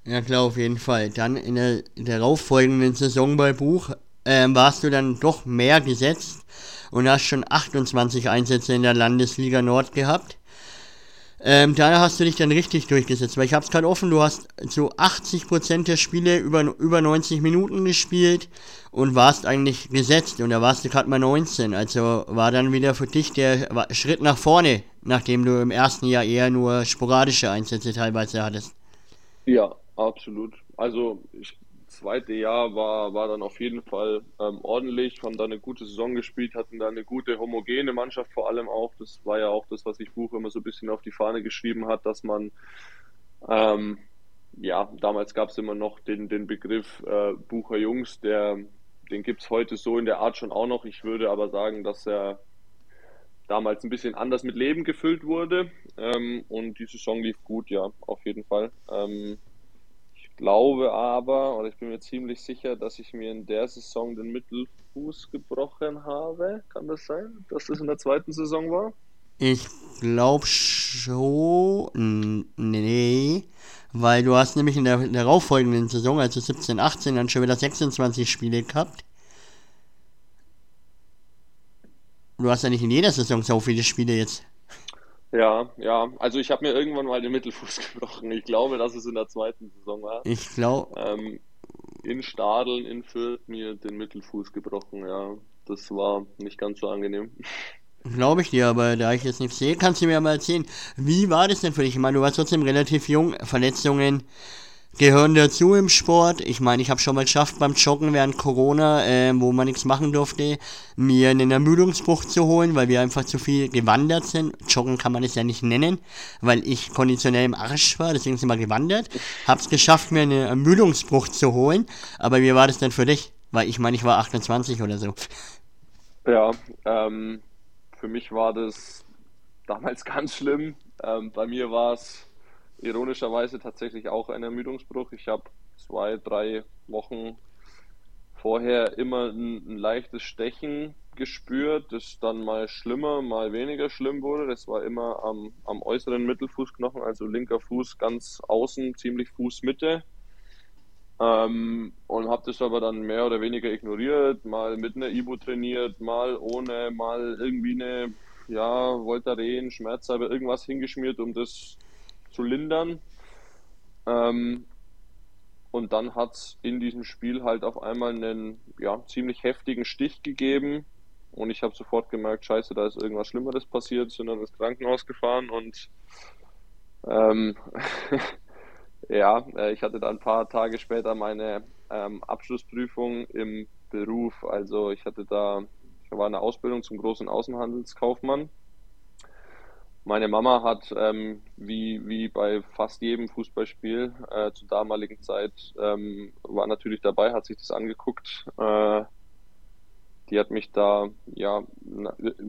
Ja klar, auf jeden Fall. Dann in der darauffolgenden Saison bei Buch ähm, warst du dann doch mehr gesetzt und hast schon 28 Einsätze in der Landesliga Nord gehabt. Ähm, da hast du dich dann richtig durchgesetzt, weil ich hab's gerade offen, du hast zu 80% der Spiele über, über 90 Minuten gespielt und warst eigentlich gesetzt und da warst du gerade mal 19, also war dann wieder für dich der Schritt nach vorne, nachdem du im ersten Jahr eher nur sporadische Einsätze teilweise hattest. Ja, absolut. Also ich zweite Jahr war, war dann auf jeden Fall ähm, ordentlich, haben da eine gute Saison gespielt, hatten da eine gute homogene Mannschaft vor allem auch. Das war ja auch das, was ich Buch immer so ein bisschen auf die Fahne geschrieben hat, dass man, ähm, ja, damals gab es immer noch den, den Begriff äh, Bucher Jungs, der, den gibt es heute so in der Art schon auch noch. Ich würde aber sagen, dass er damals ein bisschen anders mit Leben gefüllt wurde ähm, und die Saison lief gut, ja, auf jeden Fall. Ähm, glaube aber, oder ich bin mir ziemlich sicher, dass ich mir in der Saison den Mittelfuß gebrochen habe. Kann das sein, dass das in der zweiten Saison war? Ich glaube schon. Nee. Weil du hast nämlich in der darauffolgenden Saison, also 17, 18, dann schon wieder 26 Spiele gehabt. Du hast ja nicht in jeder Saison so viele Spiele jetzt. Ja, ja. Also ich habe mir irgendwann mal den Mittelfuß gebrochen. Ich glaube, dass es in der zweiten Saison war. Ich glaube. Ähm, in Stadeln, in Fürth mir den Mittelfuß gebrochen, ja. Das war nicht ganz so angenehm. Glaube ich dir, aber da ich jetzt nichts sehe, kannst du mir mal erzählen, wie war das denn für dich? Ich meine, du warst trotzdem relativ jung, Verletzungen, gehören dazu im Sport. Ich meine, ich habe schon mal geschafft beim Joggen während Corona, äh, wo man nichts machen durfte, mir einen Ermüdungsbruch zu holen, weil wir einfach zu viel gewandert sind. Joggen kann man es ja nicht nennen, weil ich konditionell im Arsch war, deswegen sind wir gewandert. Hab's geschafft, mir einen Ermüdungsbruch zu holen, aber wie war das denn für dich? Weil ich meine, ich war 28 oder so. Ja, ähm, für mich war das damals ganz schlimm. Ähm, bei mir war es ironischerweise tatsächlich auch ein Ermüdungsbruch. Ich habe zwei, drei Wochen vorher immer ein, ein, leichtes Stechen gespürt, das dann mal schlimmer, mal weniger schlimm wurde. Das war immer am, am äußeren Mittelfußknochen, also linker Fuß ganz außen, ziemlich Fußmitte. Ähm, und habe das aber dann mehr oder weniger ignoriert, mal mit einer Ibu trainiert, mal ohne, mal irgendwie eine, ja, Voltaren, Schmerzsalbe, irgendwas hingeschmiert, um das zu lindern. Ähm, und dann hat es in diesem Spiel halt auf einmal einen ja, ziemlich heftigen Stich gegeben. Und ich habe sofort gemerkt, scheiße, da ist irgendwas Schlimmeres passiert, sind dann ins Krankenhaus gefahren und ähm, ja, äh, ich hatte dann ein paar Tage später meine ähm, Abschlussprüfung im Beruf. Also ich hatte da, ich war in der Ausbildung zum großen Außenhandelskaufmann meine Mama hat, ähm, wie, wie bei fast jedem Fußballspiel äh, zur damaligen Zeit, ähm, war natürlich dabei, hat sich das angeguckt. Äh, die hat mich da ja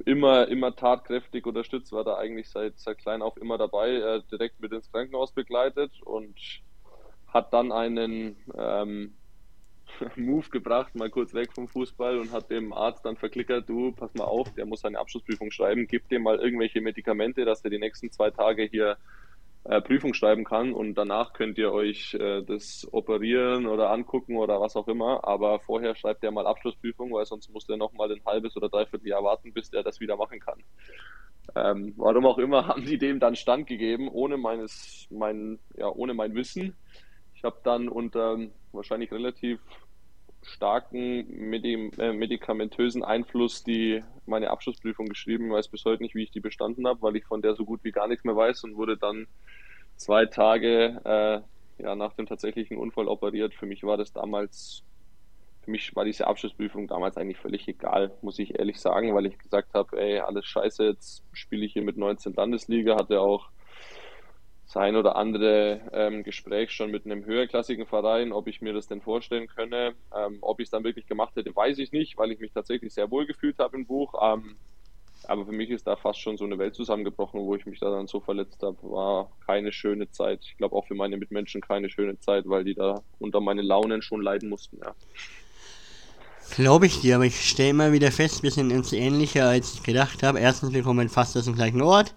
immer, immer tatkräftig unterstützt, war da eigentlich seit, seit klein auf immer dabei, äh, direkt mit ins Krankenhaus begleitet und hat dann einen ähm, Move gebracht, mal kurz weg vom Fußball und hat dem Arzt dann verklickert, du, pass mal auf, der muss seine Abschlussprüfung schreiben, gib dem mal irgendwelche Medikamente, dass der die nächsten zwei Tage hier äh, Prüfung schreiben kann und danach könnt ihr euch äh, das operieren oder angucken oder was auch immer, aber vorher schreibt der mal Abschlussprüfung, weil sonst muss der nochmal ein halbes oder dreiviertel Jahr warten, bis der das wieder machen kann. Ähm, warum auch immer haben die dem dann Stand gegeben, ohne meines, mein, ja, ohne mein Wissen. Ich habe dann unter wahrscheinlich relativ starken äh, medikamentösen Einfluss die meine Abschlussprüfung geschrieben. Ich weiß bis heute nicht, wie ich die bestanden habe, weil ich von der so gut wie gar nichts mehr weiß und wurde dann zwei Tage äh, ja, nach dem tatsächlichen Unfall operiert. Für mich war das damals, für mich war diese Abschlussprüfung damals eigentlich völlig egal, muss ich ehrlich sagen, weil ich gesagt habe, ey, alles scheiße, jetzt spiele ich hier mit 19 Landesliga, hatte auch sein oder andere ähm, Gespräch schon mit einem höherklassigen Verein, ob ich mir das denn vorstellen könne. Ähm, ob ich es dann wirklich gemacht hätte, weiß ich nicht, weil ich mich tatsächlich sehr wohl gefühlt habe im Buch. Ähm, aber für mich ist da fast schon so eine Welt zusammengebrochen, wo ich mich da dann so verletzt habe. War keine schöne Zeit. Ich glaube auch für meine Mitmenschen keine schöne Zeit, weil die da unter meine Launen schon leiden mussten. Ja. Glaube ich dir, aber ich stelle immer wieder fest, wir sind uns ähnlicher, als ich gedacht habe. Erstens, wir kommen fast aus dem gleichen Ort.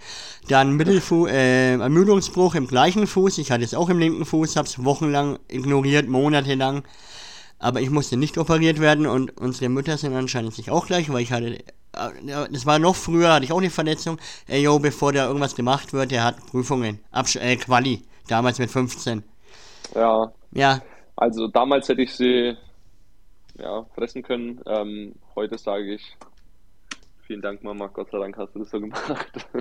Dann Mittelfu äh, Ermüdungsbruch im gleichen Fuß. Ich hatte es auch im linken Fuß, habe es wochenlang ignoriert, monatelang. Aber ich musste nicht operiert werden und unsere Mütter sind anscheinend sich auch gleich, weil ich hatte, äh, das war noch früher, hatte ich auch eine Verletzung. Ey, yo, bevor da irgendwas gemacht wird, der hat Prüfungen. Absch äh, Quali, damals mit 15. Ja. Ja. Also damals hätte ich sie ja, fressen können. Ähm, heute sage ich, vielen Dank Mama, Gott sei Dank hast du das so gemacht.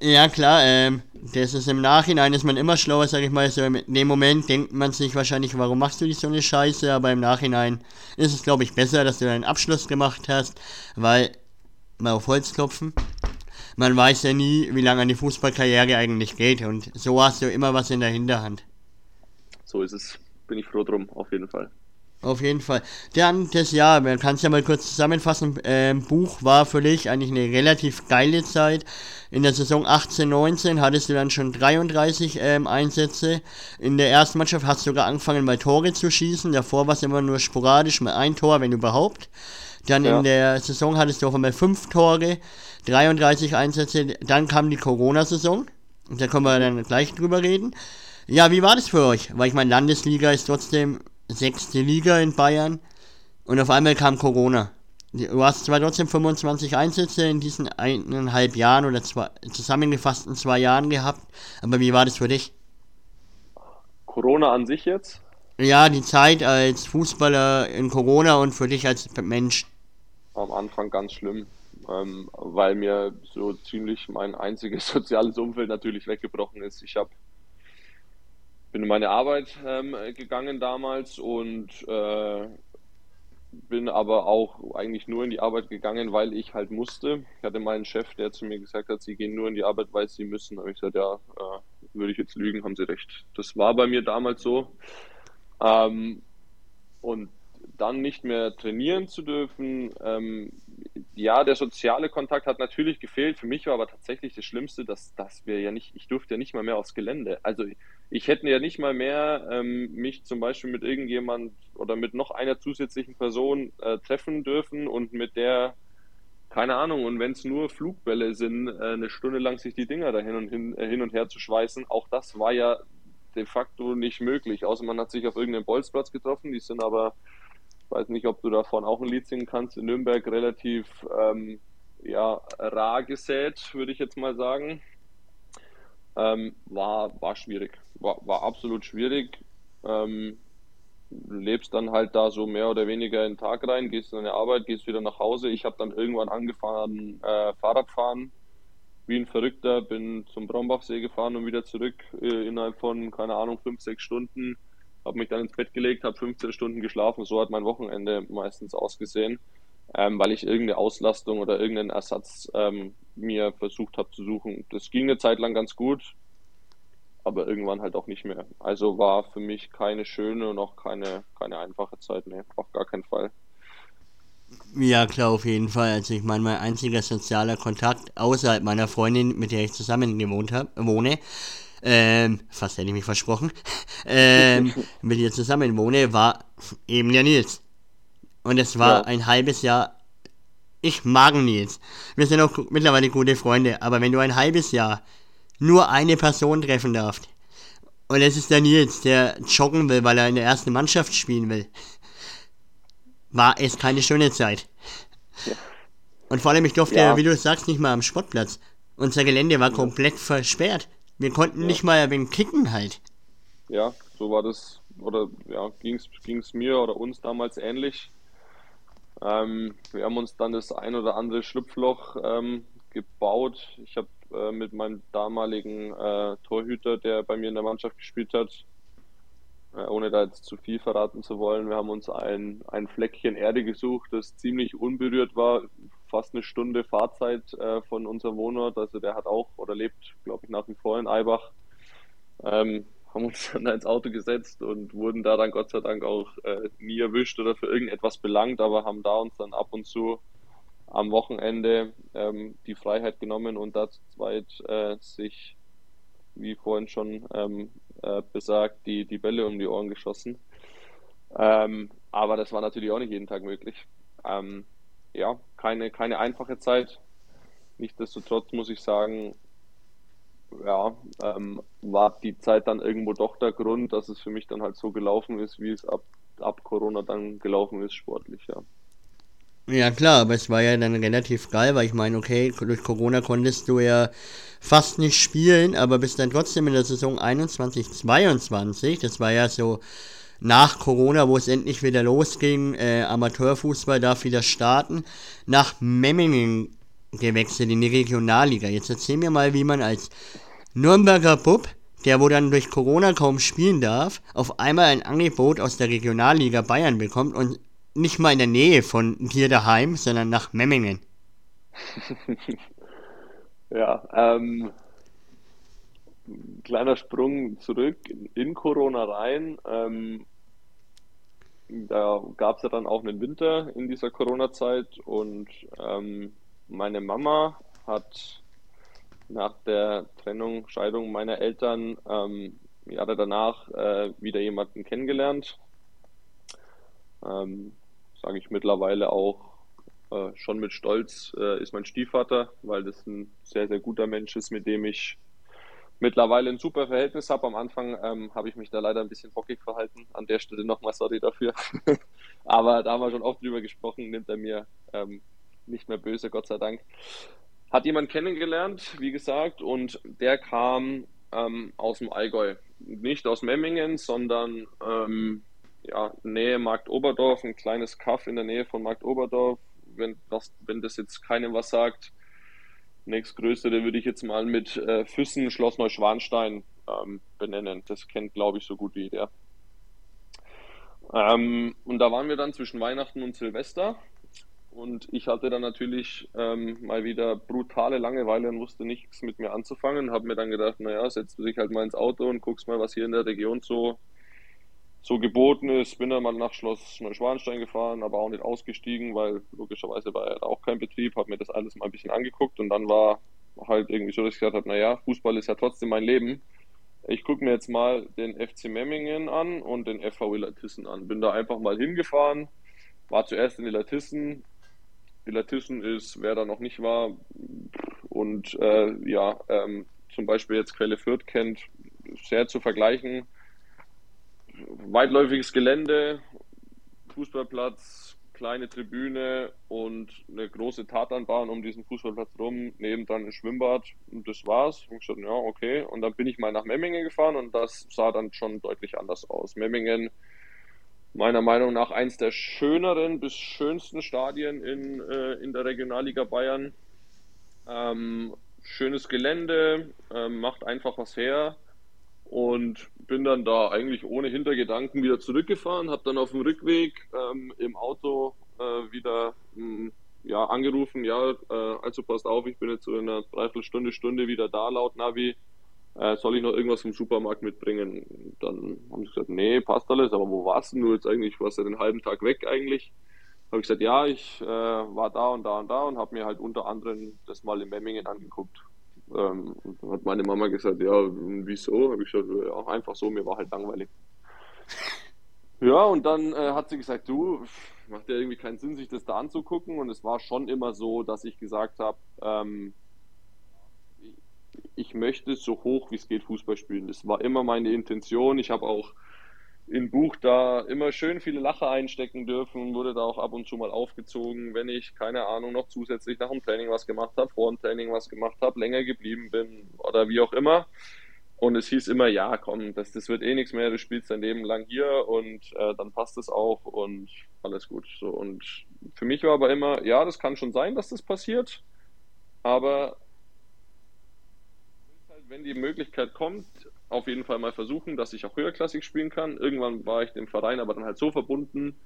ja klar, ähm, das ist im Nachhinein ist man immer schlauer, sag ich mal. So in dem Moment denkt man sich wahrscheinlich, warum machst du dich so eine Scheiße, aber im Nachhinein ist es, glaube ich, besser, dass du deinen Abschluss gemacht hast, weil, mal auf Holz klopfen, man weiß ja nie, wie lange eine Fußballkarriere eigentlich geht und so hast du immer was in der Hinterhand. So ist es. Bin ich froh drum, auf jeden Fall. Auf jeden Fall. Dann das Jahr, man kann es ja mal kurz zusammenfassen. Ähm, Buch war für dich eigentlich eine relativ geile Zeit. In der Saison 18-19 hattest du dann schon 33 ähm, Einsätze. In der ersten Mannschaft hast du sogar angefangen, mal Tore zu schießen. Davor war es immer nur sporadisch, mal ein Tor, wenn überhaupt. Dann ja. in der Saison hattest du auch einmal fünf Tore, 33 Einsätze. Dann kam die Corona-Saison. Da können wir dann gleich drüber reden. Ja, wie war das für euch? Weil ich meine, Landesliga ist trotzdem sechste Liga in Bayern und auf einmal kam Corona. Du hast zwar trotzdem 25 Einsätze in diesen eineinhalb Jahren oder zwei, zusammengefasst in zwei Jahren gehabt, aber wie war das für dich? Corona an sich jetzt? Ja, die Zeit als Fußballer in Corona und für dich als Mensch. Am Anfang ganz schlimm, ähm, weil mir so ziemlich mein einziges soziales Umfeld natürlich weggebrochen ist. Ich habe bin in meine Arbeit ähm, gegangen damals und äh, bin aber auch eigentlich nur in die Arbeit gegangen, weil ich halt musste. Ich hatte meinen Chef, der zu mir gesagt hat, sie gehen nur in die Arbeit, weil sie müssen. Habe ich gesagt, ja, äh, würde ich jetzt lügen, haben sie recht. Das war bei mir damals so. Ähm, und dann nicht mehr trainieren zu dürfen, ähm, ja, der soziale Kontakt hat natürlich gefehlt. Für mich war aber tatsächlich das Schlimmste, dass, dass wir ja nicht, ich durfte ja nicht mal mehr aufs Gelände. Also ich hätte ja nicht mal mehr ähm, mich zum Beispiel mit irgendjemand oder mit noch einer zusätzlichen Person äh, treffen dürfen und mit der, keine Ahnung, und wenn es nur Flugbälle sind, äh, eine Stunde lang sich die Dinger da hin und, hin, äh, hin und her zu schweißen, auch das war ja de facto nicht möglich. Außer man hat sich auf irgendeinem Bolzplatz getroffen, die sind aber weiß nicht, ob du davon auch ein Lied singen kannst. In Nürnberg relativ ähm, ja, rar gesät, würde ich jetzt mal sagen. Ähm, war, war schwierig. War, war absolut schwierig. Ähm, lebst dann halt da so mehr oder weniger in den Tag rein, gehst in deine Arbeit, gehst wieder nach Hause. Ich habe dann irgendwann angefangen, äh, Fahrradfahren wie ein Verrückter, bin zum Brombachsee gefahren und wieder zurück äh, innerhalb von, keine Ahnung, fünf, sechs Stunden habe mich dann ins Bett gelegt, habe 15 Stunden geschlafen. So hat mein Wochenende meistens ausgesehen, ähm, weil ich irgendeine Auslastung oder irgendeinen Ersatz ähm, mir versucht habe zu suchen. Das ging eine Zeit lang ganz gut, aber irgendwann halt auch nicht mehr. Also war für mich keine schöne und auch keine, keine einfache Zeit, nee, auf gar keinen Fall. Ja, klar, auf jeden Fall. Also ich meine, mein einziger sozialer Kontakt außerhalb meiner Freundin, mit der ich zusammen gewohnt hab, wohne, ähm, fast hätte ich mich versprochen, ähm, mit ihr zusammen wohne, war eben der Nils. Und es war ja. ein halbes Jahr. Ich mag Nils. Wir sind auch mittlerweile gute Freunde, aber wenn du ein halbes Jahr nur eine Person treffen darfst, und es ist der Nils, der joggen will, weil er in der ersten Mannschaft spielen will, war es keine schöne Zeit. Ja. Und vor allem, ich durfte, ja. wie du sagst, nicht mal am Sportplatz. Unser Gelände war komplett versperrt. Wir konnten ja. nicht mal wenig kicken halt. Ja, so war das, oder ja, ging es mir oder uns damals ähnlich. Ähm, wir haben uns dann das ein oder andere Schlupfloch ähm, gebaut. Ich habe äh, mit meinem damaligen äh, Torhüter, der bei mir in der Mannschaft gespielt hat, äh, ohne da jetzt zu viel verraten zu wollen. Wir haben uns ein, ein Fleckchen Erde gesucht, das ziemlich unberührt war, fast eine Stunde Fahrzeit äh, von unserem Wohnort. Also der hat auch oder lebt, glaube ich, nach wie vor in Eibach. Ähm, haben uns dann ins Auto gesetzt und wurden da dann Gott sei Dank auch äh, nie erwischt oder für irgendetwas belangt, aber haben da uns dann ab und zu am Wochenende ähm, die Freiheit genommen und da zweit äh, sich, wie vorhin schon ähm, äh, besagt, die, die Bälle um die Ohren geschossen. Ähm, aber das war natürlich auch nicht jeden Tag möglich. Ja, keine, keine einfache Zeit. Nichtsdestotrotz muss ich sagen, ja, ähm, war die Zeit dann irgendwo doch der Grund, dass es für mich dann halt so gelaufen ist, wie es ab, ab Corona dann gelaufen ist, sportlich, ja. Ja klar, aber es war ja dann relativ geil, weil ich meine, okay, durch Corona konntest du ja fast nicht spielen, aber bist dann trotzdem in der Saison 21, 22, das war ja so nach Corona, wo es endlich wieder losging, äh, Amateurfußball darf wieder starten, nach Memmingen gewechselt in die Regionalliga. Jetzt erzähl mir mal, wie man als Nürnberger Bub, der wo dann durch Corona kaum spielen darf, auf einmal ein Angebot aus der Regionalliga Bayern bekommt und nicht mal in der Nähe von dir daheim, sondern nach Memmingen. ja, ähm, kleiner Sprung zurück in Corona rein. Ähm, da gab es ja dann auch einen Winter in dieser Corona-Zeit und ähm, meine Mama hat nach der Trennung, Scheidung meiner Eltern ähm, Jahre danach äh, wieder jemanden kennengelernt. Ähm, Sage ich mittlerweile auch äh, schon mit Stolz, äh, ist mein Stiefvater, weil das ein sehr, sehr guter Mensch ist, mit dem ich mittlerweile ein super Verhältnis habe. Am Anfang ähm, habe ich mich da leider ein bisschen bockig verhalten. An der Stelle nochmal sorry dafür. Aber da haben wir schon oft drüber gesprochen, nimmt er mir ähm, nicht mehr böse, Gott sei Dank. Hat jemand kennengelernt, wie gesagt, und der kam ähm, aus dem Allgäu. Nicht aus Memmingen, sondern ähm, ja, Nähe Markt Oberdorf, ein kleines Kaff in der Nähe von Markt Oberdorf. Wenn das, wenn das jetzt keinem was sagt, nächstgrößere würde ich jetzt mal mit äh, Füssen, Schloss Neuschwanstein ähm, benennen. Das kennt, glaube ich, so gut wie jeder. Ähm, und da waren wir dann zwischen Weihnachten und Silvester und ich hatte dann natürlich ähm, mal wieder brutale Langeweile und wusste nichts mit mir anzufangen. Habe mir dann gedacht, naja, setzt du dich halt mal ins Auto und guckst mal, was hier in der Region so, so geboten ist. Bin dann mal nach Schloss Neuschwanstein gefahren, aber auch nicht ausgestiegen, weil logischerweise war ja auch kein Betrieb. Habe mir das alles mal ein bisschen angeguckt und dann war halt irgendwie so, dass ich gesagt habe, naja, Fußball ist ja trotzdem mein Leben. Ich gucke mir jetzt mal den FC Memmingen an und den FV Illertissen an. Bin da einfach mal hingefahren, war zuerst in Illertissen, Illertissen ist, wer da noch nicht war und äh, ja, ähm, zum Beispiel jetzt Quelle Fürth kennt, sehr zu vergleichen. Weitläufiges Gelände, Fußballplatz, kleine Tribüne und eine große Tatanbahn um diesen Fußballplatz rum, neben dann ein Schwimmbad und das war's. Und ich gesagt, ja, okay. Und dann bin ich mal nach Memmingen gefahren und das sah dann schon deutlich anders aus. Memmingen meiner Meinung nach eins der schöneren bis schönsten Stadien in, äh, in der Regionalliga Bayern. Ähm, schönes Gelände, ähm, macht einfach was her und bin dann da eigentlich ohne Hintergedanken wieder zurückgefahren, habe dann auf dem Rückweg ähm, im Auto äh, wieder mh, hm, ja, angerufen, ja, äh, also passt auf, ich bin jetzt so in einer Dreiviertelstunde, Stunde wieder da laut Navi äh, soll ich noch irgendwas vom Supermarkt mitbringen? Dann haben sie gesagt, nee, passt alles, aber wo warst du jetzt eigentlich? Warst du den halben Tag weg eigentlich? Habe ich gesagt, ja, ich äh, war da und da und da und habe mir halt unter anderem das mal in Memmingen angeguckt. Ähm, hat meine Mama gesagt, ja, wieso? Habe ich gesagt, ja, einfach so, mir war halt langweilig. Ja, und dann äh, hat sie gesagt, du, macht ja irgendwie keinen Sinn, sich das da anzugucken. Und es war schon immer so, dass ich gesagt habe, ähm, ich möchte so hoch wie es geht Fußball spielen. Das war immer meine Intention. Ich habe auch im Buch da immer schön viele Lacher einstecken dürfen, wurde da auch ab und zu mal aufgezogen, wenn ich, keine Ahnung, noch zusätzlich nach dem Training was gemacht habe, vor dem Training was gemacht habe, länger geblieben bin oder wie auch immer. Und es hieß immer, ja, komm, das, das wird eh nichts mehr, du spielst dein Leben lang hier und äh, dann passt es auch und alles gut. So, und für mich war aber immer, ja, das kann schon sein, dass das passiert, aber wenn die Möglichkeit kommt, auf jeden Fall mal versuchen, dass ich auch höherklassig spielen kann. Irgendwann war ich dem Verein aber dann halt so verbunden,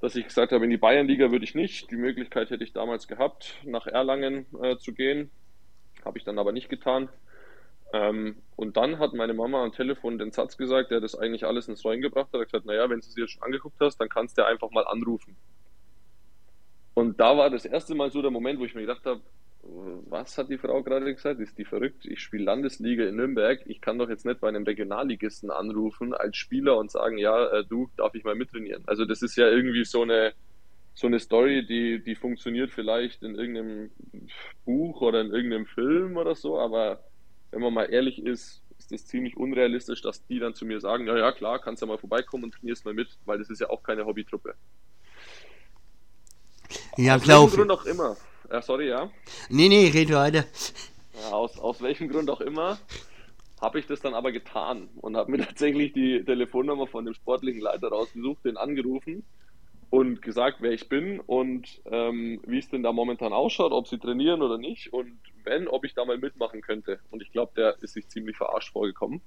dass ich gesagt habe, in die Bayernliga würde ich nicht. Die Möglichkeit hätte ich damals gehabt, nach Erlangen äh, zu gehen. Habe ich dann aber nicht getan. Ähm, und dann hat meine Mama am Telefon den Satz gesagt, der das eigentlich alles ins Rollen gebracht hat. Er hat gesagt, naja, wenn du es dir schon angeguckt hast, dann kannst du einfach mal anrufen. Und da war das erste Mal so der Moment, wo ich mir gedacht habe, was hat die Frau gerade gesagt? Ist die verrückt? Ich spiele Landesliga in Nürnberg. Ich kann doch jetzt nicht bei einem Regionalligisten anrufen als Spieler und sagen, ja, äh, du, darf ich mal mittrainieren? Also das ist ja irgendwie so eine, so eine Story, die, die funktioniert vielleicht in irgendeinem Buch oder in irgendeinem Film oder so, aber wenn man mal ehrlich ist, ist es ziemlich unrealistisch, dass die dann zu mir sagen, ja, ja, klar, kannst ja mal vorbeikommen und trainierst mal mit, weil das ist ja auch keine Hobbytruppe. Ja, glaube ich. Grund auch immer. Ja, sorry, ja. Nee, nee, red weiter. Ja, aus, aus welchem Grund auch immer habe ich das dann aber getan und habe mir tatsächlich die Telefonnummer von dem sportlichen Leiter rausgesucht, den angerufen und gesagt, wer ich bin und ähm, wie es denn da momentan ausschaut, ob sie trainieren oder nicht und wenn, ob ich da mal mitmachen könnte. Und ich glaube, der ist sich ziemlich verarscht vorgekommen.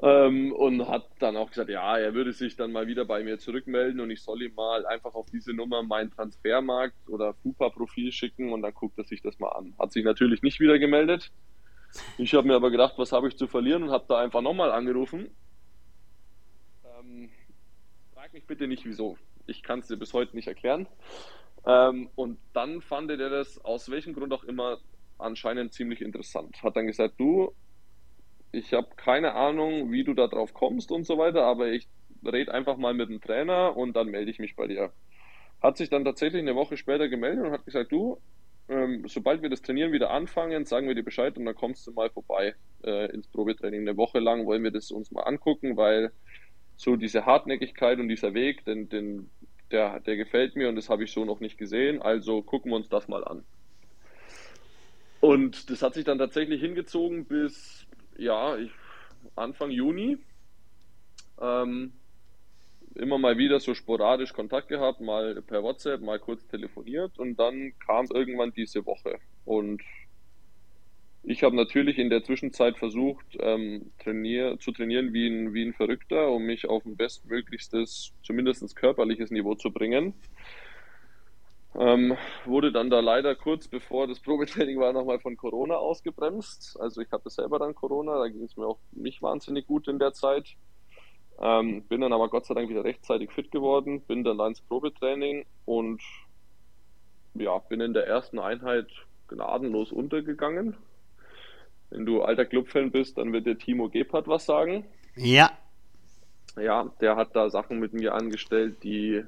Ähm, und hat dann auch gesagt, ja, er würde sich dann mal wieder bei mir zurückmelden und ich soll ihm mal einfach auf diese Nummer mein Transfermarkt oder FUPA-Profil schicken und dann guckt er sich das mal an. Hat sich natürlich nicht wieder gemeldet. Ich habe mir aber gedacht, was habe ich zu verlieren und habe da einfach nochmal angerufen. Ähm, frag mich bitte nicht, wieso. Ich kann es dir bis heute nicht erklären. Ähm, und dann fand er das aus welchem Grund auch immer anscheinend ziemlich interessant. Hat dann gesagt, du, ich habe keine Ahnung, wie du da drauf kommst und so weiter, aber ich rede einfach mal mit dem Trainer und dann melde ich mich bei dir. Hat sich dann tatsächlich eine Woche später gemeldet und hat gesagt, du, ähm, sobald wir das Trainieren wieder anfangen, sagen wir dir Bescheid und dann kommst du mal vorbei äh, ins Probetraining. Eine Woche lang wollen wir das uns mal angucken, weil so diese Hartnäckigkeit und dieser Weg, den, den, der, der gefällt mir und das habe ich so noch nicht gesehen. Also gucken wir uns das mal an. Und das hat sich dann tatsächlich hingezogen bis ja, ich, Anfang Juni ähm, immer mal wieder so sporadisch Kontakt gehabt, mal per WhatsApp, mal kurz telefoniert und dann kam irgendwann diese Woche. Und ich habe natürlich in der Zwischenzeit versucht, ähm, trainier zu trainieren wie ein, wie ein Verrückter, um mich auf ein bestmöglichstes, zumindest körperliches Niveau zu bringen. Ähm, wurde dann da leider kurz bevor das Probetraining war nochmal von Corona ausgebremst. Also ich hatte selber dann Corona, da ging es mir auch nicht wahnsinnig gut in der Zeit. Ähm, bin dann aber Gott sei Dank wieder rechtzeitig fit geworden, bin dann ins Probetraining und ja, bin in der ersten Einheit gnadenlos untergegangen. Wenn du alter Clubfan bist, dann wird der Timo Gebhardt was sagen. Ja. Ja, der hat da Sachen mit mir angestellt, die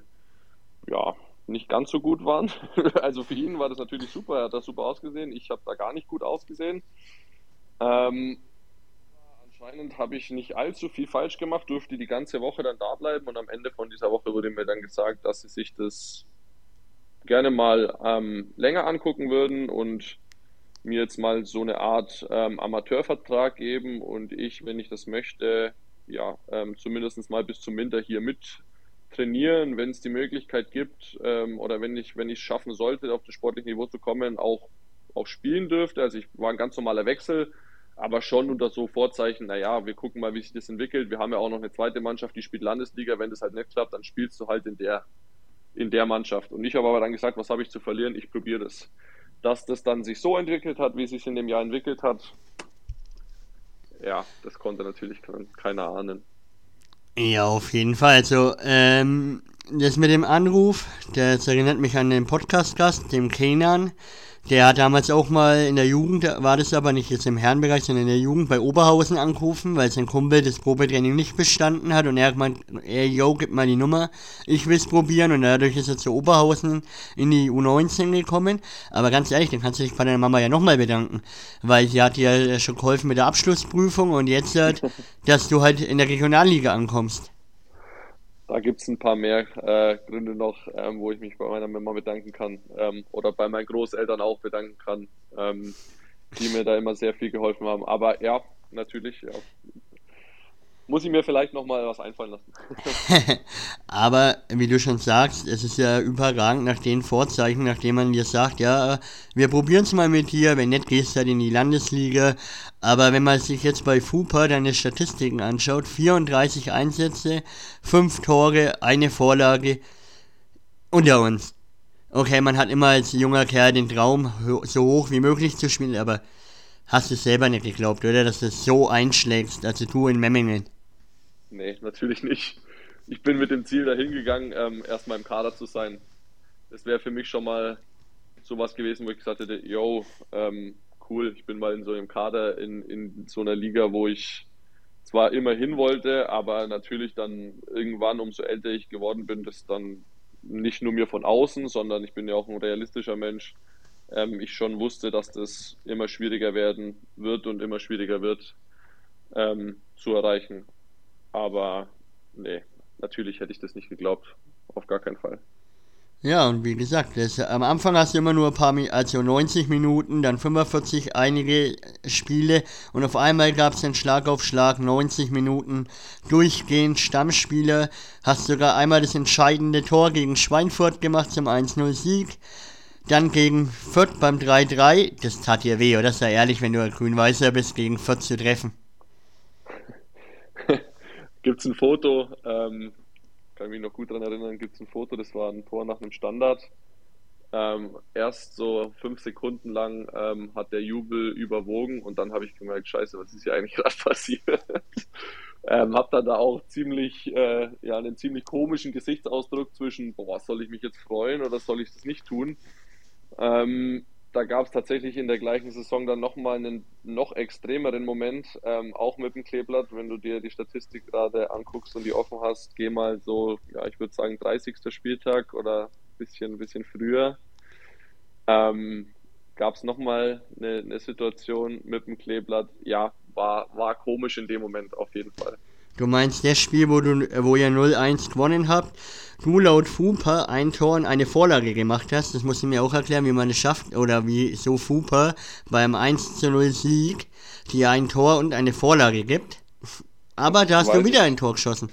ja, nicht ganz so gut waren. Also für ihn war das natürlich super, er hat das super ausgesehen. Ich habe da gar nicht gut ausgesehen. Ähm, anscheinend habe ich nicht allzu viel falsch gemacht, durfte die ganze Woche dann da bleiben und am Ende von dieser Woche wurde mir dann gesagt, dass sie sich das gerne mal ähm, länger angucken würden und mir jetzt mal so eine Art ähm, Amateurvertrag geben und ich, wenn ich das möchte, ja, ähm, zumindest mal bis zum Winter hier mit trainieren, wenn es die Möglichkeit gibt ähm, oder wenn ich wenn schaffen sollte, auf das sportliche Niveau zu kommen, auch, auch spielen dürfte. Also ich war ein ganz normaler Wechsel, aber schon unter so Vorzeichen, naja, wir gucken mal, wie sich das entwickelt. Wir haben ja auch noch eine zweite Mannschaft, die spielt Landesliga. Wenn das halt nicht klappt, dann spielst du halt in der, in der Mannschaft. Und ich habe aber dann gesagt, was habe ich zu verlieren? Ich probiere das. Dass das dann sich so entwickelt hat, wie es sich in dem Jahr entwickelt hat, ja, das konnte natürlich keiner ahnen. Ja, auf jeden Fall. Also, ähm, das mit dem Anruf, das erinnert mich an den Podcast-Gast, dem Kenan. Der hat damals auch mal in der Jugend, war das aber nicht jetzt im Herrenbereich, sondern in der Jugend bei Oberhausen angerufen, weil sein Kumpel das Probetraining nicht bestanden hat und er hat gemeint, ey, yo, gib mal die Nummer, ich will's probieren und dadurch ist er zu Oberhausen in die U19 gekommen. Aber ganz ehrlich, dann kannst du dich bei deiner Mama ja nochmal bedanken, weil sie hat dir ja schon geholfen mit der Abschlussprüfung und jetzt, halt, dass du halt in der Regionalliga ankommst da gibt es ein paar mehr äh, Gründe noch, ähm, wo ich mich bei meiner Mama bedanken kann ähm, oder bei meinen Großeltern auch bedanken kann, ähm, die mir da immer sehr viel geholfen haben. Aber ja, natürlich, ja, muss ich mir vielleicht nochmal was einfallen lassen. Aber wie du schon sagst, es ist ja überragend nach den Vorzeichen, nachdem man dir sagt, ja, wir probieren es mal mit dir, wenn nicht, gehst du halt in die Landesliga. Aber wenn man sich jetzt bei FUPA deine Statistiken anschaut, 34 Einsätze, 5 Tore, eine Vorlage unter uns. Okay, man hat immer als junger Kerl den Traum, so hoch wie möglich zu spielen, aber hast du selber nicht geglaubt, oder? Dass du so einschlägst, also du in Memmingen. Nee, natürlich nicht. Ich bin mit dem Ziel dahin gegangen, ähm, erstmal im Kader zu sein. Das wäre für mich schon mal sowas gewesen, wo ich gesagt hätte, yo, ähm, cool, ich bin mal in so einem Kader in, in so einer Liga, wo ich zwar immer hin wollte, aber natürlich dann irgendwann, umso älter ich geworden bin, das dann nicht nur mir von außen, sondern ich bin ja auch ein realistischer Mensch, ähm, ich schon wusste, dass das immer schwieriger werden wird und immer schwieriger wird ähm, zu erreichen. Aber nee, natürlich hätte ich das nicht geglaubt. Auf gar keinen Fall. Ja, und wie gesagt, das, am Anfang hast du immer nur ein paar, also 90 Minuten, dann 45 einige Spiele und auf einmal gab es den Schlag auf Schlag, 90 Minuten durchgehend Stammspieler, hast sogar einmal das entscheidende Tor gegen Schweinfurt gemacht zum 1-0 Sieg, dann gegen Fürth beim 3-3, das tat dir weh, oder? Sei ehrlich, wenn du ein Grün-Weißer bist, gegen Fürth zu treffen. Gibt's ein Foto, ähm, kann mich noch gut daran erinnern, gibt es ein Foto, das war ein Tor nach einem Standard. Ähm, erst so fünf Sekunden lang ähm, hat der Jubel überwogen und dann habe ich gemerkt, scheiße, was ist hier eigentlich gerade passiert? ähm, habe dann da auch ziemlich, äh, ja, einen ziemlich komischen Gesichtsausdruck zwischen, boah, soll ich mich jetzt freuen oder soll ich das nicht tun? Ähm, da gab es tatsächlich in der gleichen Saison dann nochmal einen noch extremeren Moment, ähm, auch mit dem Kleeblatt. Wenn du dir die Statistik gerade anguckst und die offen hast, geh mal so, ja, ich würde sagen 30. Spieltag oder ein bisschen, bisschen früher. Ähm, gab es nochmal eine, eine Situation mit dem Kleeblatt. Ja, war, war komisch in dem Moment auf jeden Fall. Du meinst das Spiel, wo, du, wo ihr 0-1 gewonnen habt, du laut Fupa ein Tor und eine Vorlage gemacht hast. Das musst du mir auch erklären, wie man es schafft oder wie so Fupa beim 1-0 Sieg dir ein Tor und eine Vorlage gibt. Aber da hast weiß du wieder ein Tor geschossen.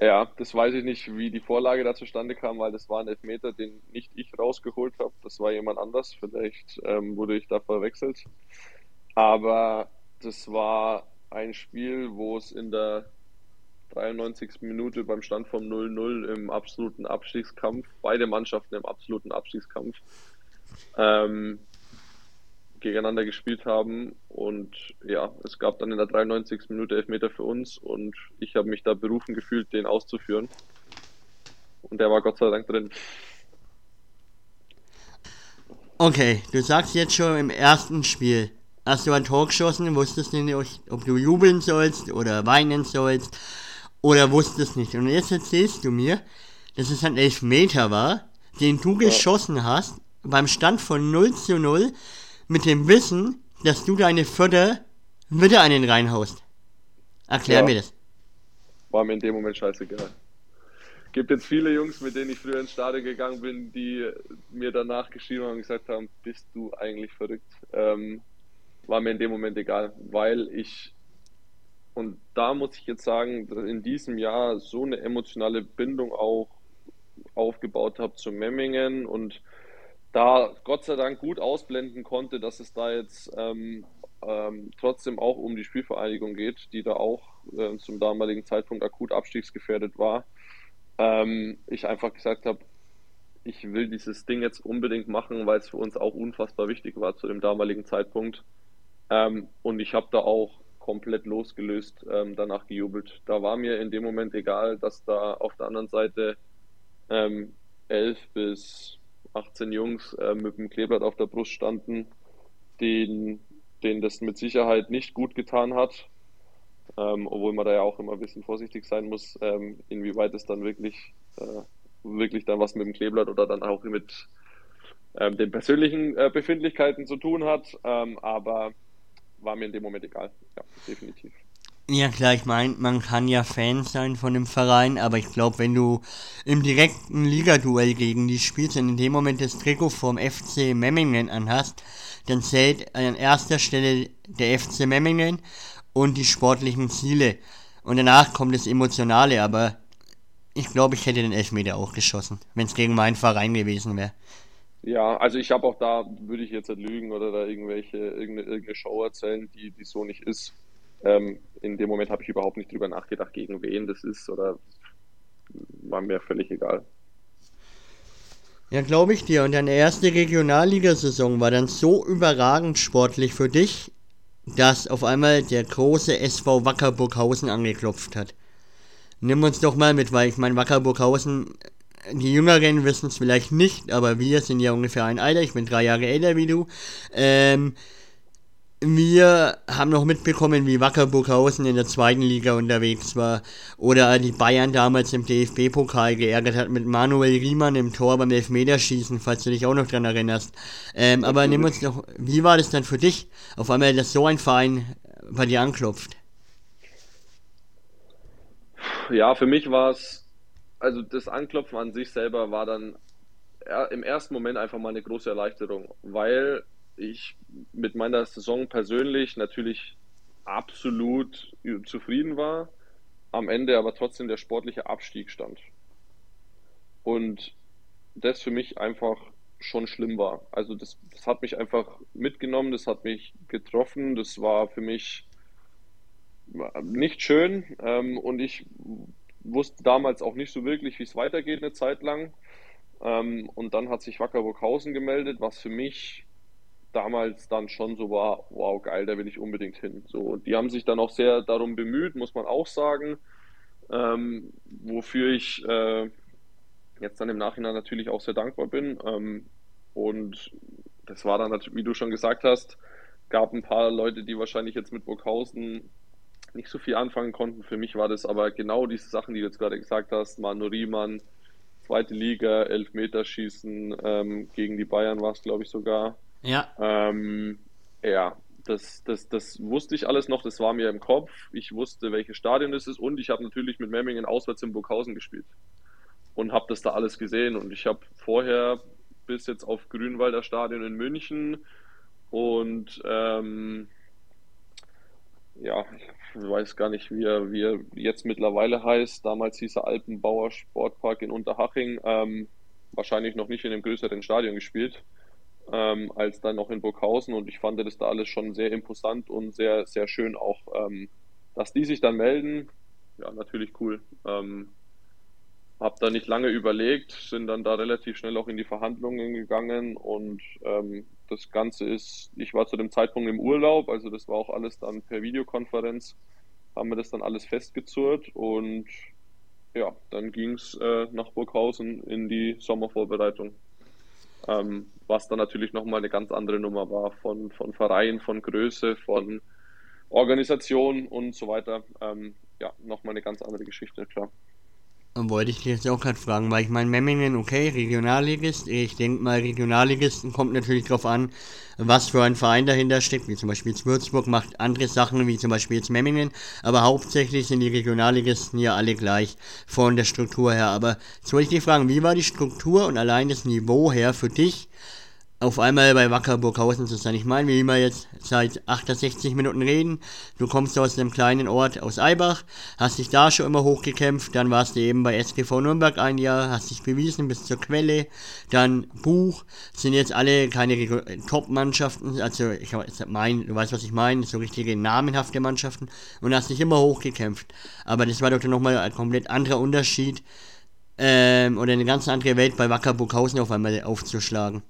Ja, das weiß ich nicht, wie die Vorlage da zustande kam, weil das war ein Elfmeter, den nicht ich rausgeholt habe. Das war jemand anders. Vielleicht ähm, wurde ich da verwechselt. Aber das war ein Spiel, wo es in der 93. Minute beim Stand vom 0-0 im absoluten Abstiegskampf, beide Mannschaften im absoluten Abstiegskampf, ähm, gegeneinander gespielt haben. Und ja, es gab dann in der 93. Minute Elfmeter für uns und ich habe mich da berufen gefühlt, den auszuführen. Und der war Gott sei Dank drin. Okay, du sagst jetzt schon im ersten Spiel, hast du ein Tor geschossen, wusstest du nicht, ob du jubeln sollst oder weinen sollst oder wusstest nicht. Und jetzt erzählst du mir, dass es ein Elfmeter war, den du geschossen hast, beim Stand von 0 zu 0, mit dem Wissen, dass du deine Förder wieder einen reinhaust. Erklär ja. mir das. War mir in dem Moment scheißegal. Gibt jetzt viele Jungs, mit denen ich früher ins Stadion gegangen bin, die mir danach geschrieben haben und gesagt haben, bist du eigentlich verrückt? Ähm, war mir in dem Moment egal, weil ich, und da muss ich jetzt sagen, in diesem Jahr so eine emotionale Bindung auch aufgebaut habe zu Memmingen und da Gott sei Dank gut ausblenden konnte, dass es da jetzt ähm, ähm, trotzdem auch um die Spielvereinigung geht, die da auch äh, zum damaligen Zeitpunkt akut abstiegsgefährdet war. Ähm, ich einfach gesagt habe, ich will dieses Ding jetzt unbedingt machen, weil es für uns auch unfassbar wichtig war zu dem damaligen Zeitpunkt. Ähm, und ich habe da auch komplett losgelöst ähm, danach gejubelt. Da war mir in dem Moment egal, dass da auf der anderen Seite ähm, 11 bis 18 Jungs äh, mit dem Kleeblatt auf der Brust standen, denen, denen das mit Sicherheit nicht gut getan hat. Ähm, obwohl man da ja auch immer ein bisschen vorsichtig sein muss, ähm, inwieweit es dann wirklich, äh, wirklich dann was mit dem Kleeblatt oder dann auch mit ähm, den persönlichen äh, Befindlichkeiten zu tun hat. Ähm, aber war mir in dem Moment egal. Ja, definitiv. Ja klar, ich meine, man kann ja Fan sein von dem Verein, aber ich glaube, wenn du im direkten Ligaduell gegen die spielst und in dem Moment das Trikot vom FC Memmingen anhast, dann zählt an erster Stelle der FC Memmingen und die sportlichen Ziele. Und danach kommt das Emotionale, aber ich glaube, ich hätte den Elfmeter auch geschossen, wenn es gegen meinen Verein gewesen wäre. Ja, also ich habe auch da, würde ich jetzt nicht lügen oder da irgendwelche, irgendeine, irgendeine Show erzählen, die, die so nicht ist. Ähm, in dem Moment habe ich überhaupt nicht drüber nachgedacht, gegen wen das ist oder war mir völlig egal. Ja, glaube ich dir. Und deine erste Regionalligasaison war dann so überragend sportlich für dich, dass auf einmal der große SV Wackerburghausen angeklopft hat. Nimm uns doch mal mit, weil ich meine, Wackerburghausen die Jüngeren wissen es vielleicht nicht, aber wir sind ja ungefähr ein Alter. Ich bin drei Jahre älter wie du. Ähm, wir haben noch mitbekommen, wie Wacker Burghausen in der zweiten Liga unterwegs war. Oder die Bayern damals im DFB-Pokal geärgert hat mit Manuel Riemann im Tor beim Elfmeterschießen, falls du dich auch noch dran erinnerst. Ähm, aber nimm uns noch, wie war das dann für dich, auf einmal, dass so ein Verein bei dir anklopft? Ja, für mich war es also das Anklopfen an sich selber war dann im ersten Moment einfach mal eine große Erleichterung, weil ich mit meiner Saison persönlich natürlich absolut zufrieden war, am Ende aber trotzdem der sportliche Abstieg stand. Und das für mich einfach schon schlimm war. Also das, das hat mich einfach mitgenommen, das hat mich getroffen, das war für mich nicht schön ähm, und ich wusste damals auch nicht so wirklich, wie es weitergeht eine Zeit lang. Ähm, und dann hat sich Wackerburghausen gemeldet, was für mich damals dann schon so war, wow, geil, da will ich unbedingt hin. So, und die haben sich dann auch sehr darum bemüht, muss man auch sagen, ähm, wofür ich äh, jetzt dann im Nachhinein natürlich auch sehr dankbar bin. Ähm, und das war dann, wie du schon gesagt hast, gab ein paar Leute, die wahrscheinlich jetzt mit Burghausen nicht so viel anfangen konnten. Für mich war das aber genau diese Sachen, die du jetzt gerade gesagt hast. Manu Riemann, zweite Liga, Elfmeterschießen ähm, gegen die Bayern war es, glaube ich, sogar. Ja. Ähm, ja, das, das, das wusste ich alles noch, das war mir im Kopf. Ich wusste, welches Stadion es ist und ich habe natürlich mit Memmingen auswärts in Burghausen gespielt und habe das da alles gesehen. Und ich habe vorher bis jetzt auf Grünwalder Stadion in München und ähm, ja, ich weiß gar nicht, wie er, wie er jetzt mittlerweile heißt. Damals hieß er Alpenbauer Sportpark in Unterhaching. Ähm, wahrscheinlich noch nicht in einem größeren Stadion gespielt, ähm, als dann noch in Burghausen. Und ich fand das da alles schon sehr imposant und sehr, sehr schön auch, ähm, dass die sich dann melden. Ja, natürlich cool. Ähm, hab da nicht lange überlegt, sind dann da relativ schnell auch in die Verhandlungen gegangen und ähm, das Ganze ist, ich war zu dem Zeitpunkt im Urlaub, also das war auch alles dann per Videokonferenz, haben wir das dann alles festgezurrt und ja, dann ging es äh, nach Burghausen in die Sommervorbereitung. Ähm, was dann natürlich nochmal eine ganz andere Nummer war von, von Verein, von Größe, von Organisation und so weiter. Ähm, ja, nochmal eine ganz andere Geschichte, klar. Wollte ich jetzt auch gerade fragen, weil ich meine, Memmingen, okay, Regionalligist. Ich denke mal, Regionalligisten kommt natürlich drauf an, was für ein Verein dahinter steckt. Wie zum Beispiel jetzt Würzburg macht andere Sachen, wie zum Beispiel jetzt Memmingen. Aber hauptsächlich sind die Regionalligisten ja alle gleich von der Struktur her. Aber jetzt wollte ich dich fragen, wie war die Struktur und allein das Niveau her für dich? Auf einmal bei Wacker Burghausen zu sein. Ich meine, wie wir jetzt seit 68 Minuten reden, du kommst aus einem kleinen Ort aus Eibach, hast dich da schon immer hochgekämpft, dann warst du eben bei SGV Nürnberg ein Jahr, hast dich bewiesen bis zur Quelle, dann Buch, sind jetzt alle keine Top-Mannschaften, also ich mein, du weißt, was ich meine, so richtige namenhafte Mannschaften und hast dich immer hochgekämpft. Aber das war doch dann nochmal ein komplett anderer Unterschied ähm, oder eine ganz andere Welt bei Wacker Burghausen auf einmal aufzuschlagen.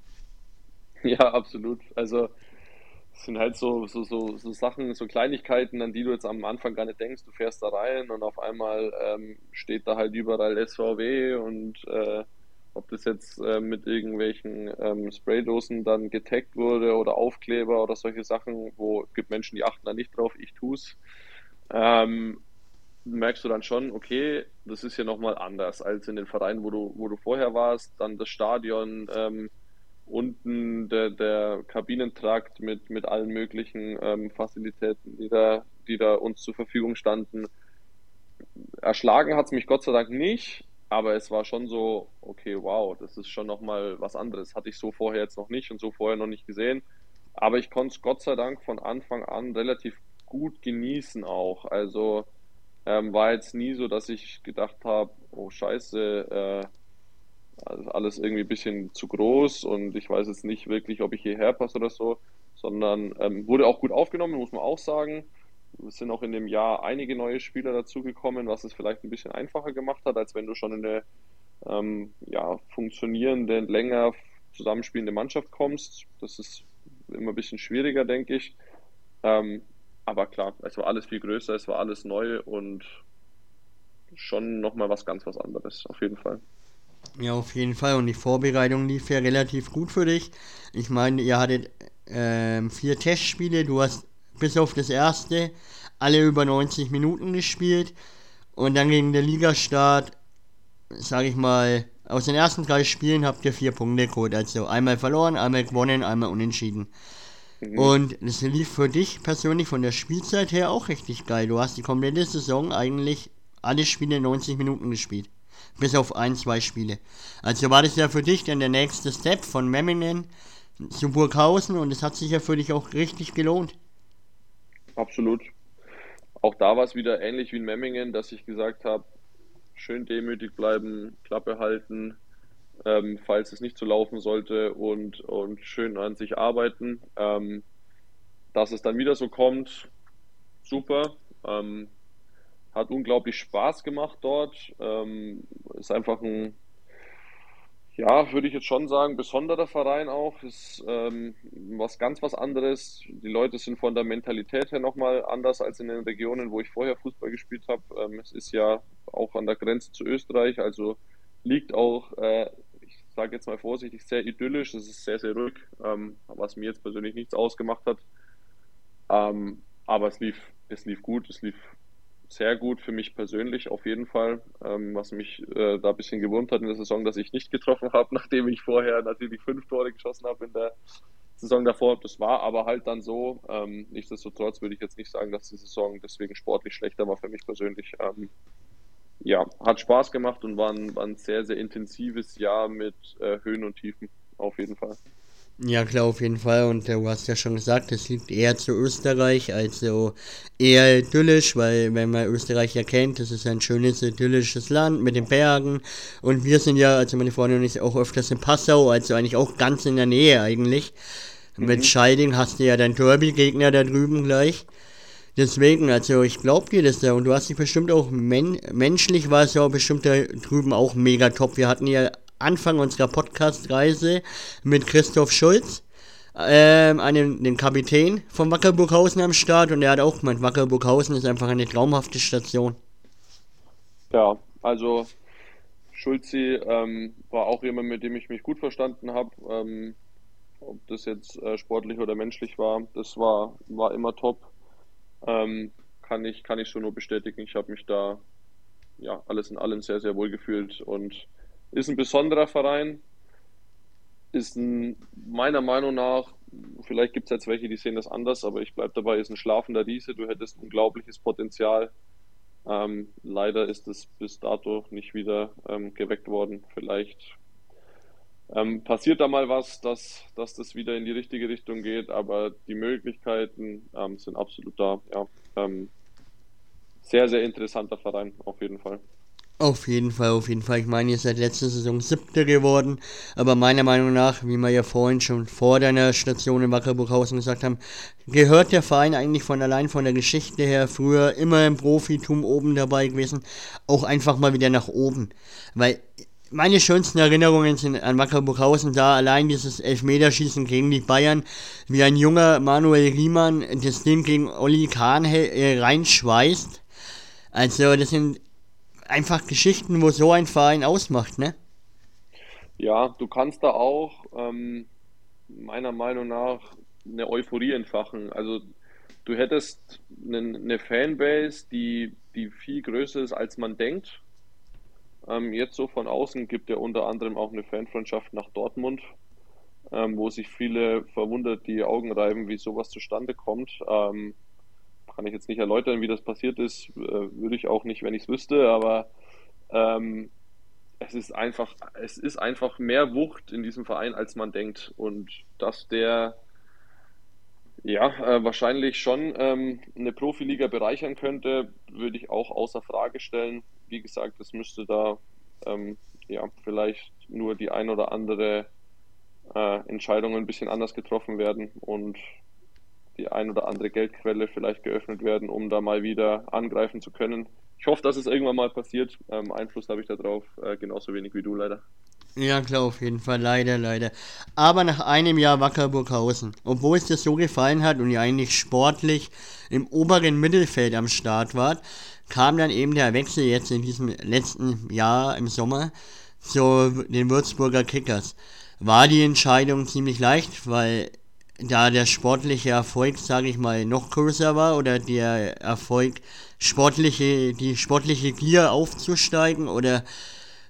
Ja, absolut. Also es sind halt so, so, so, so Sachen, so Kleinigkeiten, an die du jetzt am Anfang gar nicht denkst. Du fährst da rein und auf einmal ähm, steht da halt überall SVW und äh, ob das jetzt äh, mit irgendwelchen ähm, Spraydosen dann getaggt wurde oder Aufkleber oder solche Sachen, wo es gibt Menschen, die achten da nicht drauf, ich tu's. Ähm, merkst du dann schon, okay, das ist hier nochmal anders als in den Vereinen, wo du, wo du vorher warst. Dann das Stadion, ähm, unten der, der Kabinentrakt mit, mit allen möglichen ähm, Facilitäten, die da, die da uns zur Verfügung standen. Erschlagen hat es mich Gott sei Dank nicht, aber es war schon so, okay, wow, das ist schon nochmal was anderes. Hatte ich so vorher jetzt noch nicht und so vorher noch nicht gesehen. Aber ich konnte es Gott sei Dank von Anfang an relativ gut genießen auch. Also ähm, war jetzt nie so, dass ich gedacht habe, oh scheiße, äh, also alles irgendwie ein bisschen zu groß und ich weiß jetzt nicht wirklich, ob ich hierher passe oder so, sondern ähm, wurde auch gut aufgenommen, muss man auch sagen. Es sind auch in dem Jahr einige neue Spieler dazugekommen, was es vielleicht ein bisschen einfacher gemacht hat, als wenn du schon in eine ähm, ja, funktionierende, länger zusammenspielende Mannschaft kommst. Das ist immer ein bisschen schwieriger, denke ich. Ähm, aber klar, es war alles viel größer, es war alles neu und schon nochmal was ganz was anderes, auf jeden Fall. Ja, auf jeden Fall. Und die Vorbereitung lief ja relativ gut für dich. Ich meine, ihr hattet ähm, vier Testspiele, du hast bis auf das erste alle über 90 Minuten gespielt. Und dann gegen den Ligastart, sage ich mal, aus den ersten drei Spielen habt ihr vier Punkte geholt. Also einmal verloren, einmal gewonnen, einmal unentschieden. Mhm. Und das lief für dich persönlich von der Spielzeit her auch richtig geil. Du hast die komplette Saison eigentlich alle Spiele 90 Minuten gespielt. Bis auf ein, zwei Spiele. Also war das ja für dich dann der nächste Step von Memmingen zu Burghausen und es hat sich ja für dich auch richtig gelohnt. Absolut. Auch da war es wieder ähnlich wie in Memmingen, dass ich gesagt habe, schön demütig bleiben, Klappe halten, ähm, falls es nicht so laufen sollte und, und schön an sich arbeiten. Ähm, dass es dann wieder so kommt, super. Ähm, hat unglaublich Spaß gemacht dort. Ähm, ist einfach ein, ja, würde ich jetzt schon sagen, besonderer Verein auch. Ist ähm, was ganz was anderes. Die Leute sind von der Mentalität her nochmal anders als in den Regionen, wo ich vorher Fußball gespielt habe. Ähm, es ist ja auch an der Grenze zu Österreich, also liegt auch äh, sage jetzt mal vorsichtig, sehr idyllisch. Es ist sehr, sehr ruhig, ähm, was mir jetzt persönlich nichts ausgemacht hat. Ähm, aber es lief, es lief gut, es lief sehr gut für mich persönlich auf jeden Fall. Ähm, was mich äh, da ein bisschen gewundert hat in der Saison, dass ich nicht getroffen habe, nachdem ich vorher natürlich fünf Tore geschossen habe in der Saison davor. Das war aber halt dann so. Ähm, nichtsdestotrotz würde ich jetzt nicht sagen, dass die Saison deswegen sportlich schlechter war für mich persönlich. Ähm, ja, hat Spaß gemacht und war ein, war ein sehr, sehr intensives Jahr mit äh, Höhen und Tiefen, auf jeden Fall. Ja, klar, auf jeden Fall. Und du hast ja schon gesagt, es liegt eher zu Österreich, also eher idyllisch, weil wenn man Österreich erkennt, das ist ein schönes idyllisches Land mit den Bergen. Und wir sind ja, also meine Freundin und ich, auch öfters in Passau, also eigentlich auch ganz in der Nähe eigentlich. Mhm. Mit Scheiding hast du ja deinen Derby-Gegner da drüben gleich. Deswegen, also ich glaube dir das da und du hast dich bestimmt auch men menschlich war es ja auch bestimmt da drüben auch mega top. Wir hatten ja Anfang unserer Podcast-Reise mit Christoph Schulz, ähm, einen, den Kapitän von Wackerburghausen am Start und er hat auch gemeint, Wackerburghausen ist einfach eine traumhafte Station. Ja, also Schulzi ähm, war auch jemand, mit dem ich mich gut verstanden habe. Ähm, ob das jetzt äh, sportlich oder menschlich war, das war, war immer top. Ähm, kann, ich, kann ich so nur bestätigen. Ich habe mich da ja, alles in allem sehr, sehr wohl gefühlt und ist ein besonderer Verein. Ist ein, meiner Meinung nach, vielleicht gibt es jetzt welche, die sehen das anders, aber ich bleibe dabei, ist ein schlafender Riese. Du hättest unglaubliches Potenzial. Ähm, leider ist es bis dato nicht wieder ähm, geweckt worden. Vielleicht ähm, passiert da mal was, dass, dass das wieder in die richtige Richtung geht, aber die Möglichkeiten ähm, sind absolut da. Ja, ähm, sehr, sehr interessanter Verein, auf jeden Fall. Auf jeden Fall, auf jeden Fall. Ich meine, ihr seid letzte Saison siebte geworden, aber meiner Meinung nach, wie wir ja vorhin schon vor deiner Station in Wackerburghausen gesagt haben, gehört der Verein eigentlich von allein von der Geschichte her früher immer im Profitum oben dabei gewesen, auch einfach mal wieder nach oben. Weil meine schönsten Erinnerungen sind an Wackerburghausen, da allein dieses Elfmeterschießen gegen die Bayern, wie ein junger Manuel Riemann das Ding gegen Olli Kahn äh, reinschweißt. Also das sind einfach Geschichten, wo so ein Verein ausmacht, ne? Ja, du kannst da auch ähm, meiner Meinung nach eine Euphorie entfachen. Also du hättest eine, eine Fanbase, die, die viel größer ist, als man denkt ähm, jetzt so von außen gibt ja unter anderem auch eine Fanfreundschaft nach Dortmund, ähm, wo sich viele verwundert die Augen reiben, wie sowas zustande kommt. Ähm, kann ich jetzt nicht erläutern, wie das passiert ist, äh, würde ich auch nicht, wenn ich es wüsste, aber ähm, es ist einfach, es ist einfach mehr Wucht in diesem Verein, als man denkt. Und dass der ja, äh, wahrscheinlich schon ähm, eine Profiliga bereichern könnte, würde ich auch außer Frage stellen wie gesagt, es müsste da ähm, ja, vielleicht nur die ein oder andere äh, Entscheidung ein bisschen anders getroffen werden und die ein oder andere Geldquelle vielleicht geöffnet werden, um da mal wieder angreifen zu können. Ich hoffe, dass es irgendwann mal passiert. Ähm, Einfluss habe ich darauf, äh, genauso wenig wie du leider. Ja, klar, auf jeden Fall. Leider, leider. Aber nach einem Jahr Wacker Burghausen, obwohl es dir so gefallen hat und ihr eigentlich sportlich im oberen Mittelfeld am Start wart, kam dann eben der Wechsel jetzt in diesem letzten Jahr im Sommer zu den Würzburger Kickers. War die Entscheidung ziemlich leicht, weil da der sportliche Erfolg, sage ich mal, noch größer war oder der Erfolg, sportliche, die sportliche Gier aufzusteigen oder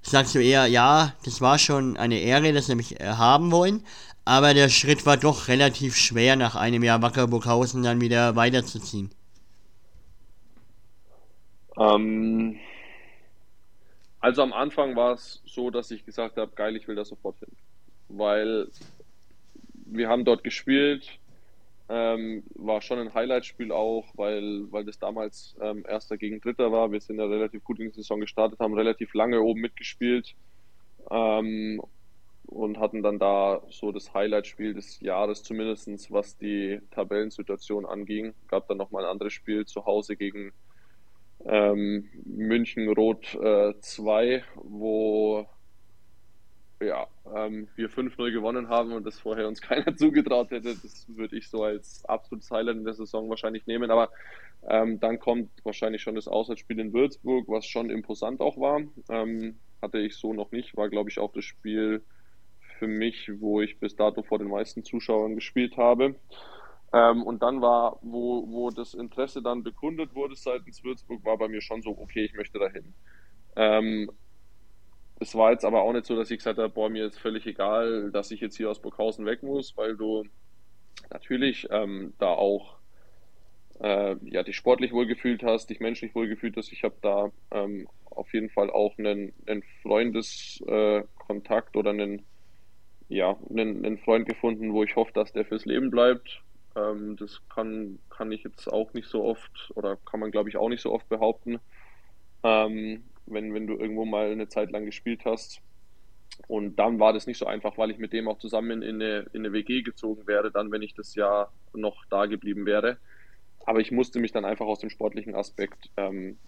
sagst du eher, ja, das war schon eine Ehre, dass sie mich äh, haben wollen, aber der Schritt war doch relativ schwer, nach einem Jahr Wackerburghausen dann wieder weiterzuziehen. Ähm, also am Anfang war es so, dass ich gesagt habe, geil, ich will da sofort hin. Weil wir haben dort gespielt, ähm, war schon ein Highlight-Spiel auch, weil, weil das damals ähm, Erster gegen Dritter war. Wir sind ja relativ gut in die Saison gestartet, haben relativ lange oben mitgespielt ähm, und hatten dann da so das Highlight-Spiel des Jahres zumindest, was die Tabellensituation anging. Gab dann nochmal ein anderes Spiel zu Hause gegen ähm, München Rot 2, äh, wo ja, ähm, wir 5-0 gewonnen haben und das vorher uns keiner zugetraut hätte, das würde ich so als absolutes Highlight in der Saison wahrscheinlich nehmen. Aber ähm, dann kommt wahrscheinlich schon das Auswärtsspiel in Würzburg, was schon imposant auch war. Ähm, hatte ich so noch nicht, war glaube ich auch das Spiel für mich, wo ich bis dato vor den meisten Zuschauern gespielt habe. Ähm, und dann war, wo, wo das Interesse dann bekundet wurde seitens Würzburg, war bei mir schon so, okay, ich möchte dahin. Ähm, es war jetzt aber auch nicht so, dass ich gesagt habe, boah, mir ist völlig egal, dass ich jetzt hier aus Burghausen weg muss, weil du natürlich ähm, da auch äh, ja, dich sportlich wohlgefühlt hast, dich menschlich wohlgefühlt hast. Ich habe da ähm, auf jeden Fall auch einen, einen Freundeskontakt äh, oder einen, ja, einen, einen, Freund gefunden, wo ich hoffe, dass der fürs Leben bleibt. Ähm, das kann, kann ich jetzt auch nicht so oft oder kann man, glaube ich, auch nicht so oft behaupten. Ähm, wenn, wenn du irgendwo mal eine Zeit lang gespielt hast. Und dann war das nicht so einfach, weil ich mit dem auch zusammen in eine, in eine WG gezogen wäre, dann, wenn ich das Jahr noch da geblieben wäre. Aber ich musste mich dann einfach aus dem sportlichen Aspekt ähm,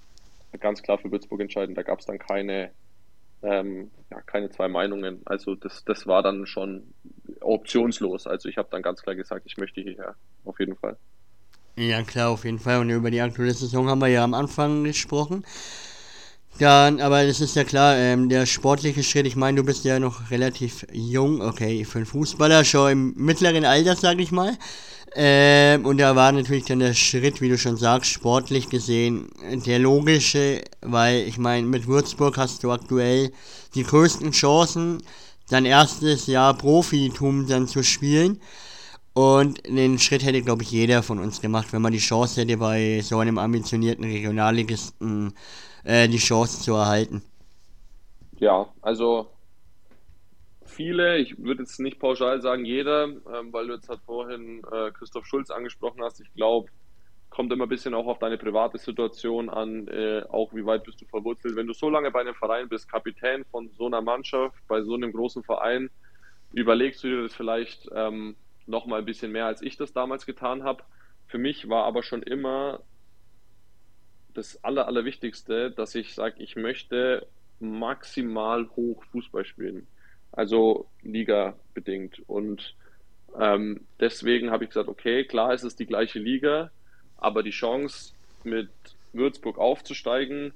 ganz klar für Würzburg entscheiden. Da gab es dann keine, ähm, ja, keine zwei Meinungen. Also das, das war dann schon optionslos. Also ich habe dann ganz klar gesagt, ich möchte hierher, auf jeden Fall. Ja, klar, auf jeden Fall. Und über die aktuelle Saison haben wir ja am Anfang gesprochen. Ja, aber das ist ja klar, ähm, der sportliche Schritt, ich meine, du bist ja noch relativ jung, okay, für einen Fußballer schon im mittleren Alter, sag ich mal. Ähm, und da war natürlich dann der Schritt, wie du schon sagst, sportlich gesehen, der logische, weil ich meine, mit Würzburg hast du aktuell die größten Chancen, dein erstes Jahr Profitum dann zu spielen. Und den Schritt hätte, glaube ich, jeder von uns gemacht, wenn man die Chance hätte, bei so einem ambitionierten Regionalligisten äh, die Chance zu erhalten. Ja, also viele, ich würde jetzt nicht pauschal sagen jeder, ähm, weil du jetzt halt vorhin äh, Christoph Schulz angesprochen hast. Ich glaube, kommt immer ein bisschen auch auf deine private Situation an, äh, auch wie weit bist du verwurzelt. Wenn du so lange bei einem Verein bist, Kapitän von so einer Mannschaft, bei so einem großen Verein, überlegst du dir das vielleicht ähm, noch mal ein bisschen mehr, als ich das damals getan habe. Für mich war aber schon immer das Aller, Allerwichtigste, dass ich sage, ich möchte maximal hoch Fußball spielen. Also Liga bedingt. Und ähm, deswegen habe ich gesagt, okay, klar ist es die gleiche Liga, aber die Chance mit Würzburg aufzusteigen,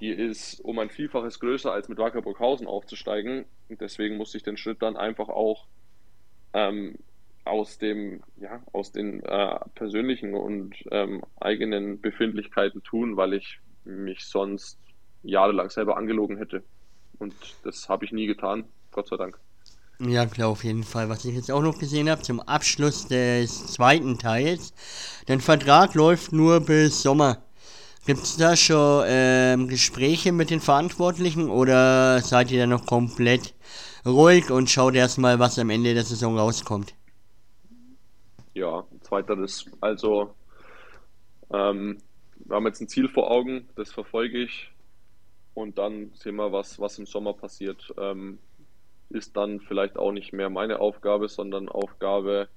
die ist um ein Vielfaches größer als mit Wacker Burghausen aufzusteigen. Und deswegen musste ich den Schritt dann einfach auch ähm, aus dem, ja, aus den äh, persönlichen und ähm, eigenen Befindlichkeiten tun, weil ich mich sonst jahrelang selber angelogen hätte. Und das habe ich nie getan, Gott sei Dank. Ja, klar, auf jeden Fall. Was ich jetzt auch noch gesehen habe, zum Abschluss des zweiten Teils, dein Vertrag läuft nur bis Sommer. Gibt es da schon ähm, Gespräche mit den Verantwortlichen oder seid ihr da noch komplett ruhig und schaut erstmal, was am Ende der Saison rauskommt? Ja, zweiteres. Also ähm, wir haben jetzt ein Ziel vor Augen, das verfolge ich. und dann sehen wir, was, was im Sommer passiert. Ähm, ist dann vielleicht auch nicht mehr meine Aufgabe, sondern Aufgabe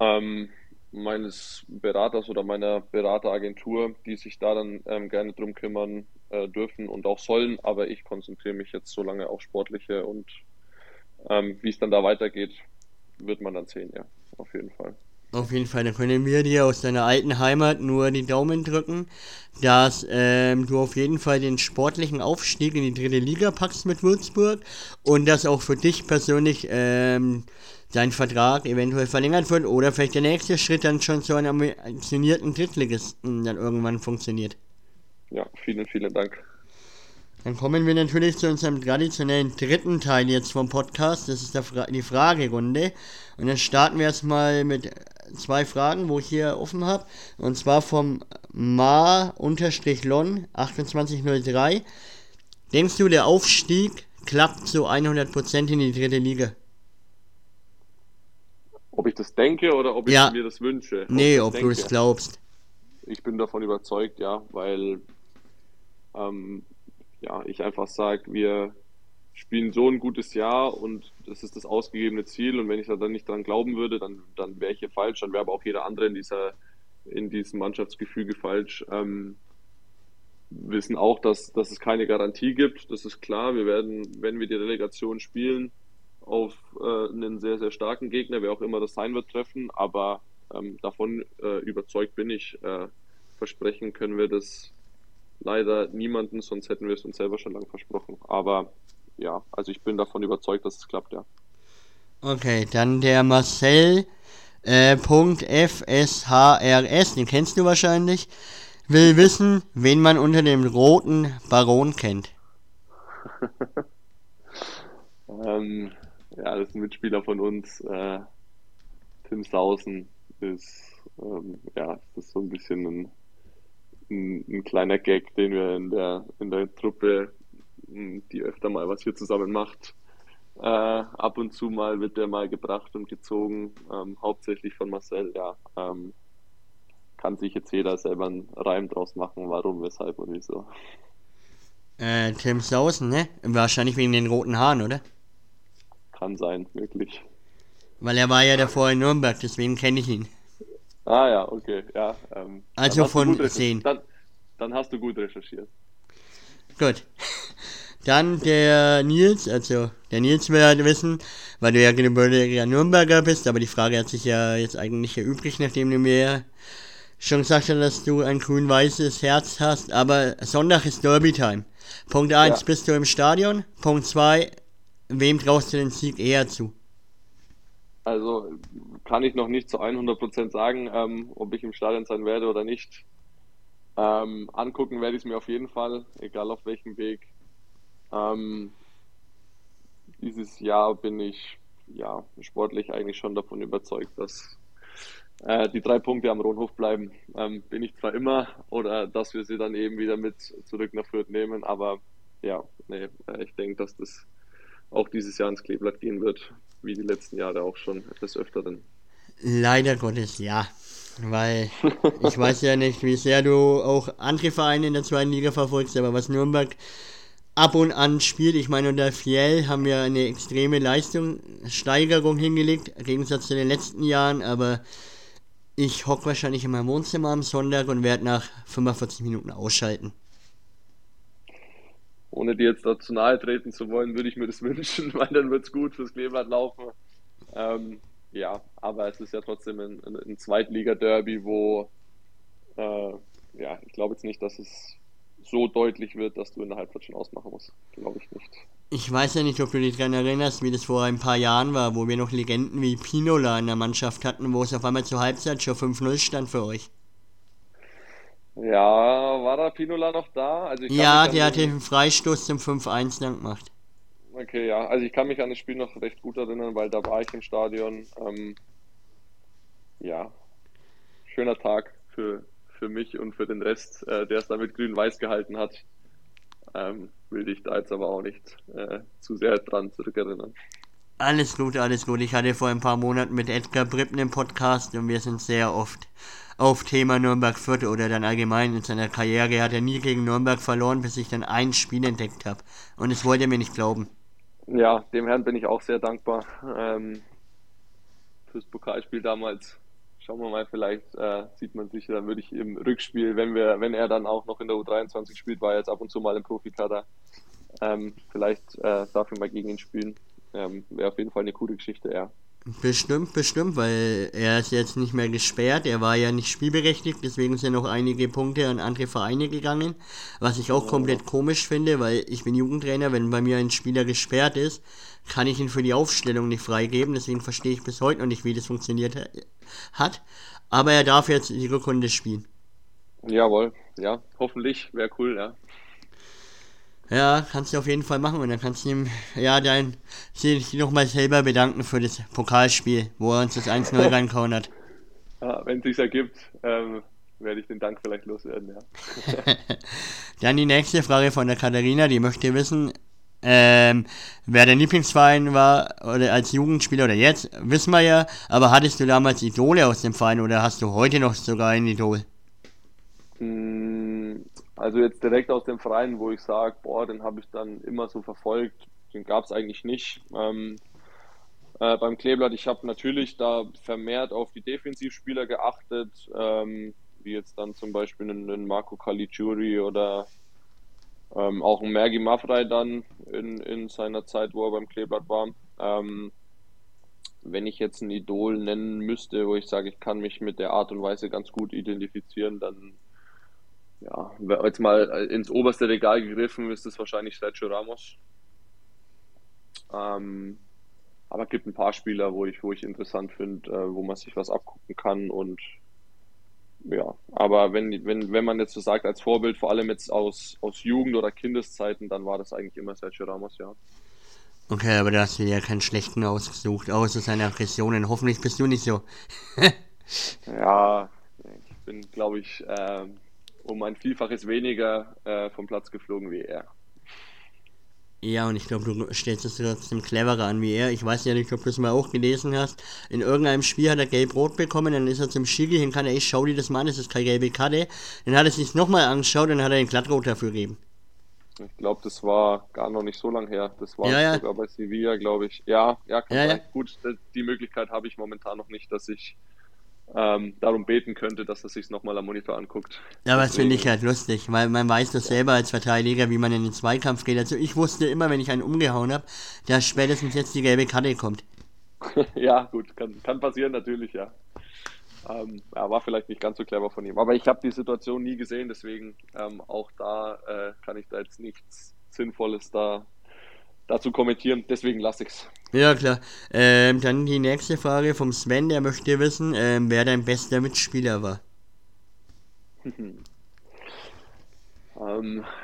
ähm, meines Beraters oder meiner Berateragentur, die sich da dann ähm, gerne drum kümmern äh, dürfen und auch sollen. Aber ich konzentriere mich jetzt so lange auf Sportliche und ähm, wie es dann da weitergeht, wird man dann sehen, ja, auf jeden Fall. Auf jeden Fall, dann können wir dir aus deiner alten Heimat nur die Daumen drücken, dass ähm, du auf jeden Fall den sportlichen Aufstieg in die dritte Liga packst mit Würzburg und dass auch für dich persönlich ähm, dein Vertrag eventuell verlängert wird oder vielleicht der nächste Schritt dann schon zu einem ambitionierten Drittligisten dann irgendwann funktioniert. Ja, vielen, vielen Dank. Dann kommen wir natürlich zu unserem traditionellen dritten Teil jetzt vom Podcast. Das ist Fra die Fragerunde. Und dann starten wir erstmal mit zwei Fragen, wo ich hier offen habe. Und zwar vom Ma-Lon2803. Denkst du, der Aufstieg klappt zu 100% in die dritte Liga? Ob ich das denke oder ob ich Ja. mir das wünsche? Nee, ob das du es glaubst. Ich bin davon überzeugt, ja, weil ähm, ja, ich einfach sage, wir spielen so ein gutes Jahr und das ist das ausgegebene Ziel und wenn ich da dann nicht dran glauben würde, dann, dann wäre ich hier falsch, dann wäre aber auch jeder andere in dieser in diesem Mannschaftsgefüge falsch. Ähm, wissen auch, dass, dass es keine Garantie gibt, das ist klar. Wir werden, wenn wir die Relegation spielen, auf äh, einen sehr, sehr starken Gegner, wer auch immer das sein wird, treffen, aber ähm, davon äh, überzeugt bin ich. Äh, versprechen können wir das leider niemanden, sonst hätten wir es uns selber schon lange versprochen. Aber ja, also ich bin davon überzeugt, dass es klappt, ja. Okay, dann der Marcel äh, FSHRS, den kennst du wahrscheinlich, will wissen, wen man unter dem roten Baron kennt. Ähm, ja, das ist ein Mitspieler von uns. Äh, Tim Sausen ist, ähm, ja, das ist so ein bisschen ein, ein, ein kleiner Gag, den wir in der, in der Truppe, m, die öfter mal was hier zusammen macht. Äh, ab und zu mal wird der mal gebracht und gezogen, ähm, hauptsächlich von Marcel, ja. Ähm, kann sich jetzt jeder selber einen Reim draus machen, warum, weshalb und wieso. Äh, Tim Sausen, ne? Wahrscheinlich wegen den roten Haaren, oder? Kann sein, wirklich. Weil er war ja davor in Nürnberg, deswegen kenne ich ihn. Ah ja, okay, ja. Ähm, Also von gut recherchiert. sehen. Dann, dann hast du gut recherchiert. Gut. Dann der Nils, also der Nils will halt wissen, weil du ja gebürtiger Nürnberger bist, aber die Frage hat sich ja jetzt eigentlich erübrigt, nachdem du mir schon gesagt hast, dass du ein grün-weißes Herz hast, aber Sonntag ist Derby-Time. Punkt 1, Ja. bist du im Stadion? Punkt 2, wem traust du den Sieg eher zu? Also kann ich noch nicht zu 100% sagen, ähm, ob ich im Stadion sein werde oder nicht. Ähm, angucken werde ich es mir auf jeden Fall, egal auf welchem Weg. Ähm, dieses Jahr bin ich ja sportlich eigentlich schon davon überzeugt, dass äh, die drei Punkte am Rohnhof bleiben. Ähm, bin ich zwar immer oder dass wir sie dann eben wieder mit zurück nach Fürth nehmen, aber ja, nee, äh, ich denke, dass das auch dieses Jahr ins Kleeblatt gehen wird, wie die letzten Jahre auch schon des Öfteren. Leider Gottes ja. Weil ich weiß ja nicht, wie sehr du auch andere Vereine in der zweiten Liga verfolgst, aber was Nürnberg ab und an spielt, ich meine, unter Fiel haben wir eine extreme Leistungssteigerung hingelegt, im Gegensatz zu den letzten Jahren, aber ich hock wahrscheinlich in meinem Wohnzimmer am Sonntag und werde nach 45 Minuten ausschalten. Ohne dir jetzt dazu nahe treten zu wollen, würde ich mir das wünschen, weil dann wird es gut fürs Kleeblatt laufen. Ähm, ja, aber es ist ja trotzdem ein, ein, ein Zweitliga-Derby, wo äh, ja, ich glaube jetzt nicht, dass es so deutlich wird, dass du in der Halbzeit schon ausmachen musst. Glaube ich nicht. Ich weiß ja nicht, ob du dich daran erinnerst, wie das vor ein paar Jahren war, wo wir noch Legenden wie Pinola in der Mannschaft hatten, wo es auf einmal zur Halbzeit schon 5-0 stand für euch. Ja, war da Pinola noch da? Also Ja, der hat den- Freistoß zum 5-1 dann gemacht. Okay, ja, also ich kann mich an das Spiel noch recht gut erinnern, weil da war ich im Stadion. Ähm, ja, schöner Tag für, für mich und für den Rest, äh, der es da mit grün-weiß gehalten hat. Ähm, will dich da jetzt aber auch nicht äh, zu sehr dran zurückerinnern. Alles gut, alles gut. Ich hatte vor ein paar Monaten mit Edgar Brippen einen Podcast und wir sind sehr oft auf Thema Nürnberg Fürth oder dann allgemein in seiner Karriere hat er nie gegen Nürnberg verloren, bis ich dann ein Spiel entdeckt habe. Und es wollte er mir nicht glauben. Ja, dem Herrn bin ich auch sehr dankbar. Ähm, fürs Pokalspiel damals. Schauen wir mal, vielleicht äh, sieht man sich, dann würde ich im Rückspiel, wenn wir, wenn er dann auch noch in der U23 spielt, war er jetzt ab und zu mal im Profikader, ähm, vielleicht äh, darf ich mal gegen ihn spielen. Ähm, Wäre auf jeden Fall eine coole Geschichte, ja. Bestimmt, bestimmt, weil er ist jetzt nicht mehr gesperrt, er war ja nicht spielberechtigt, deswegen sind noch einige Punkte an andere Vereine gegangen, was ich auch komplett komisch finde, weil ich bin Jugendtrainer, wenn bei mir ein Spieler gesperrt ist, kann ich ihn für die Aufstellung nicht freigeben, deswegen verstehe ich bis heute noch nicht, wie das funktioniert hat, aber er darf jetzt die Rückrunde spielen. Jawohl, ja, hoffentlich, wäre cool, ja. Ja, kannst du auf jeden Fall machen und dann kannst du ihm, ja, dann sich nochmal selber bedanken für das Pokalspiel, wo er uns das 1-0 reingehauen hat. Ja, wenn es sich ergibt, ähm, werde ich den Dank vielleicht loswerden, ja. dann die nächste Frage von der Katharina, die möchte wissen, ähm, wer dein Lieblingsverein war oder als Jugendspieler oder jetzt, wissen wir ja, aber hattest du damals Idole aus dem Verein oder hast du heute noch sogar ein Idol? Also jetzt direkt aus dem Verein, wo ich sage, boah, den habe ich dann immer so verfolgt, den gab es eigentlich nicht. Ähm, äh, beim Kleeblatt, ich habe natürlich da vermehrt auf die Defensivspieler geachtet, ähm, wie jetzt dann zum Beispiel einen, Marco Caligiuri oder ähm, auch ein Mergi Maffrey dann in, in seiner Zeit, wo er beim Kleeblatt war. Ähm, wenn ich jetzt ein Idol nennen müsste, wo ich sage, ich kann mich mit der Art und Weise ganz gut identifizieren, dann ja, jetzt mal ins oberste Regal gegriffen, ist es wahrscheinlich Sergio Ramos. Ähm, aber es gibt ein paar Spieler, wo ich, wo ich interessant finde, äh, wo man sich was abgucken kann und ja, aber wenn, wenn, wenn man jetzt so sagt, als Vorbild, vor allem jetzt aus, aus Jugend- oder Kindeszeiten, dann war das eigentlich immer Sergio Ramos, ja. Okay, aber da hast du ja keinen schlechten ausgesucht, außer seine Aggressionen. Hoffentlich bist du nicht so. ja, ich bin, glaube ich, äh, um ein Vielfaches weniger äh, vom Platz geflogen wie er. Ja, und ich glaube, du stellst es trotzdem cleverer an wie er. Ich weiß ja nicht, ob du es mal auch gelesen hast. In irgendeinem Spiel hat er gelb-rot bekommen, dann ist er zum Schiri hin, kann er, ich schau dir das mal an, das ist keine gelbe Karte. Dann hat er sich nochmal angeschaut dann hat er den Glattrot dafür gegeben. Ich glaube, das war gar noch nicht so lang her. Das war ja, ja. sogar bei Sevilla, glaube ich. Ja, ja, kann ja, sein. Gut, die Möglichkeit habe ich momentan noch nicht, dass ich ähm, darum beten könnte, dass er sich nochmal am Monitor anguckt. Ja, aber das finde ich halt lustig, weil man weiß das selber als Verteidiger, wie man in den Zweikampf geht. Also ich wusste immer, wenn ich einen umgehauen habe, dass spätestens jetzt die gelbe Karte kommt. ja, gut, kann, kann passieren natürlich, ja. Ähm, ja, war vielleicht nicht ganz so clever von ihm. Aber ich habe die Situation nie gesehen, deswegen ähm, auch da äh, kann ich da jetzt nichts Sinnvolles da dazu kommentieren. Deswegen lasse ich es. Ja, klar. Ähm, dann die nächste Frage vom Sven, der möchte wissen, ähm, wer dein bester Mitspieler war. ähm,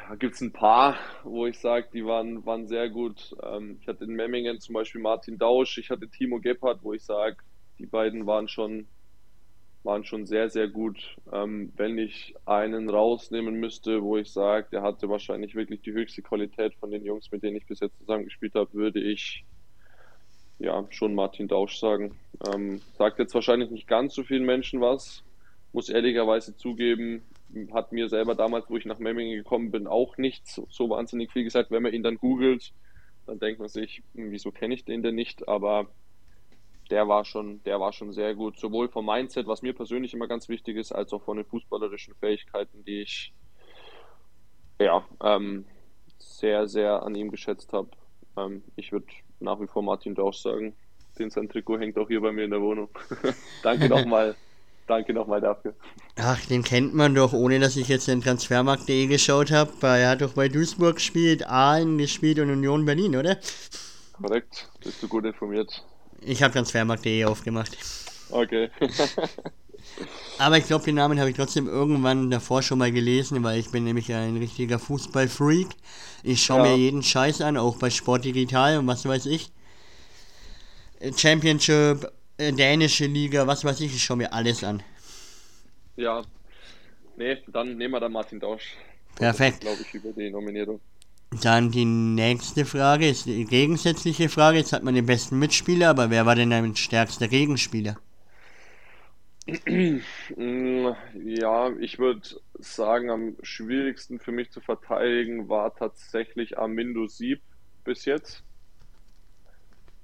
da gibt es ein paar, wo ich sage, die waren, waren sehr gut. Ähm, ich hatte in Memmingen zum Beispiel Martin Dausch, ich hatte Timo Gebhardt, wo ich sage, die beiden waren schon waren schon sehr, sehr gut. Ähm, wenn ich einen rausnehmen müsste, wo ich sage, der hatte wahrscheinlich wirklich die höchste Qualität von den Jungs, mit denen ich bis jetzt zusammengespielt habe, würde ich ja schon Martin Dausch sagen. Ähm, sagt jetzt wahrscheinlich nicht ganz so vielen Menschen was, muss ehrlicherweise zugeben, hat mir selber damals, wo ich nach Memmingen gekommen bin, auch nicht so, so wahnsinnig viel gesagt. Wenn man ihn dann googelt, dann denkt man sich, hm, wieso kenne ich den denn nicht? Aber der war schon, der war schon sehr gut. Sowohl vom Mindset, was mir persönlich immer ganz wichtig ist, als auch von den fußballerischen Fähigkeiten, die ich ja ähm, sehr, sehr an ihm geschätzt habe. Ähm, ich würde nach wie vor Martin Dausch sagen. Den sein Trikot hängt auch hier bei mir in der Wohnung. Danke nochmal. Danke nochmal dafür. Ach, den kennt man doch, ohne dass ich jetzt den Transfermarkt.de geschaut habe. Er hat doch bei Duisburg gespielt, Aalen gespielt und Union Berlin, oder? Korrekt, bist du gut informiert. Ich habe Transfermarkt.de aufgemacht. Okay. Aber ich glaube, den Namen habe ich trotzdem irgendwann davor schon mal gelesen, weil ich bin nämlich ein richtiger Fußballfreak. Ich schaue ja. mir jeden Scheiß an, auch bei Sport Digital und was weiß ich. Championship, äh, dänische Liga, was weiß ich, ich schaue mir alles an. Ja, nee, dann nehmen wir da Martin Dausch. Perfekt. Glaube ich über die Nominierung. Dann die nächste Frage ist die gegensätzliche Frage. Jetzt hat man den besten Mitspieler, aber wer war denn dein stärkster Gegenspieler? Ja, ich würde sagen, am schwierigsten für mich zu verteidigen war tatsächlich Armindo Sieb bis jetzt,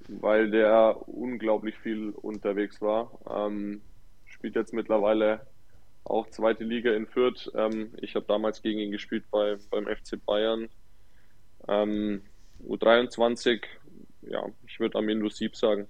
weil der unglaublich viel unterwegs war. Ähm, spielt jetzt mittlerweile auch zweite Liga in Fürth. Ähm, ich habe damals gegen ihn gespielt bei, beim FC Bayern. Ähm, U23, ja, ich würde Armindo Sieb sagen.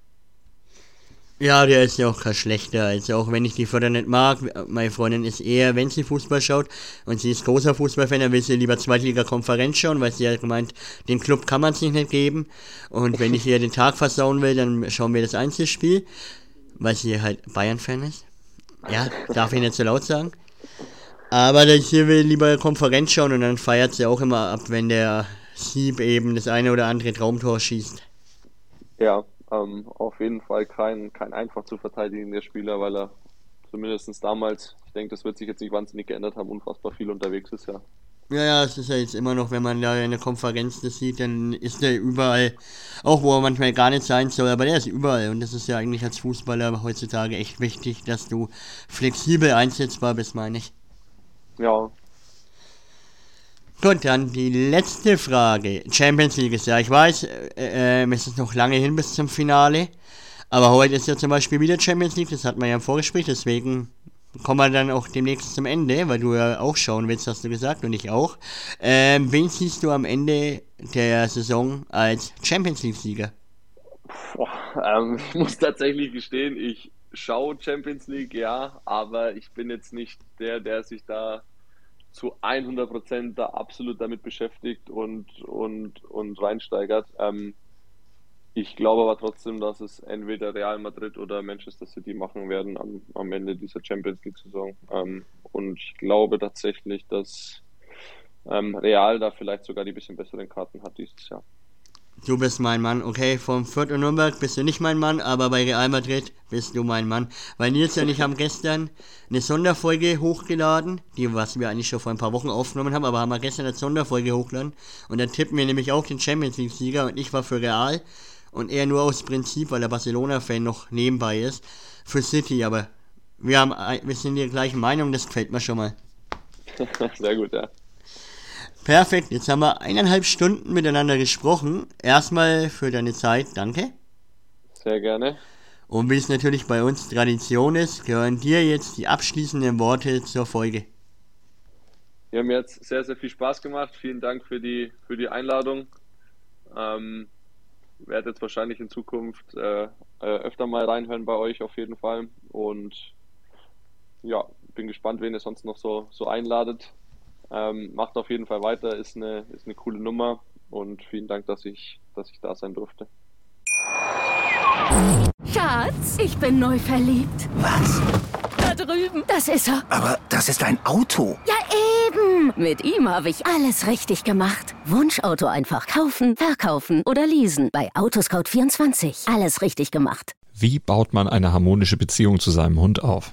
Ja, der ist ja auch kein schlechter. Also auch wenn ich die Förder nicht mag, meine Freundin ist eher, wenn sie Fußball schaut und sie ist großer Fußballfan, dann will sie lieber Zweitliga-Konferenz schauen, weil sie ja gemeint, den Club kann man es nicht geben. Und wenn ich ihr den Tag versauen will, dann schauen wir das Einzelspiel, weil sie halt Bayern-Fan ist. Ja, darf ich nicht so laut sagen. Aber sie will lieber Konferenz schauen und dann feiert sie auch immer ab, wenn der Sieb eben das eine oder andere Traumtor schießt. Ja, ähm, auf jeden Fall kein, kein einfach zu verteidigender Spieler, weil er zumindest damals, ich denke, das wird sich jetzt nicht wahnsinnig geändert haben, unfassbar viel unterwegs ist, ja. Ja, ja, es ist ja jetzt immer noch, wenn man da in der Konferenz das sieht, dann ist der überall, auch wo er manchmal gar nicht sein soll, aber der ist überall und das ist ja eigentlich als Fußballer heutzutage echt wichtig, dass du flexibel einsetzbar bist, meine ich. Ja, Gut, dann die letzte Frage. Champions League ist ja, ich weiß, äh, äh, es ist noch lange hin bis zum Finale. Aber heute ist ja zum Beispiel wieder Champions League, das hat man ja im Vorgespräch, deswegen kommen wir dann auch demnächst zum Ende, weil du ja auch schauen willst, hast du gesagt, und ich auch. Ähm, wen siehst du am Ende der Saison als Champions League-Sieger? Ähm, ich muss tatsächlich gestehen, ich schaue Champions League, ja, aber ich bin jetzt nicht der, der sich da zu 100 Prozent da absolut damit beschäftigt und, und, und reinsteigert. Ähm, ich glaube aber trotzdem, dass es entweder Real Madrid oder Manchester City machen werden am, am Ende dieser Champions League-Saison. Ähm, und ich glaube tatsächlich, dass ähm, Real da vielleicht sogar die bisschen besseren Karten hat dieses Jahr. Du bist mein Mann, okay, vom Fürth und Nürnberg bist du nicht mein Mann, aber bei Real Madrid bist du mein Mann. Weil Nils und ich haben gestern eine Sonderfolge hochgeladen, die was wir eigentlich schon vor ein paar Wochen aufgenommen haben, aber haben wir gestern eine Sonderfolge hochgeladen. Und dann tippen wir nämlich auch den Champions League Sieger und ich war für Real und er nur aus Prinzip, weil er Barcelona-Fan noch nebenbei ist, für City, aber wir haben, wir sind der gleichen Meinung, das gefällt mir schon mal. Sehr gut, ja. Perfekt, jetzt haben wir eineinhalb Stunden miteinander gesprochen. Erstmal für deine Zeit, danke. Sehr gerne. Und wie es natürlich bei uns Tradition ist, gehören dir jetzt die abschließenden Worte zur Folge. Ja, mir hat sehr, sehr viel Spaß gemacht. Vielen Dank für die, für die Einladung. Ähm, werde jetzt wahrscheinlich in Zukunft äh, äh öfter mal reinhören bei euch auf jeden Fall. Und ja, bin gespannt, wen ihr sonst noch so, so einladet. Ähm, macht auf jeden Fall weiter, ist eine, ist eine coole Nummer und vielen Dank, dass ich, dass ich da sein durfte. Schatz, ich bin neu verliebt. Was? Da drüben. Das ist er. Aber das ist ein Auto. Ja, eben. Mit ihm habe ich alles richtig gemacht. Wunschauto einfach kaufen, verkaufen oder leasen. Bei Autoscout24. Alles richtig gemacht. Wie baut man eine harmonische Beziehung zu seinem Hund auf?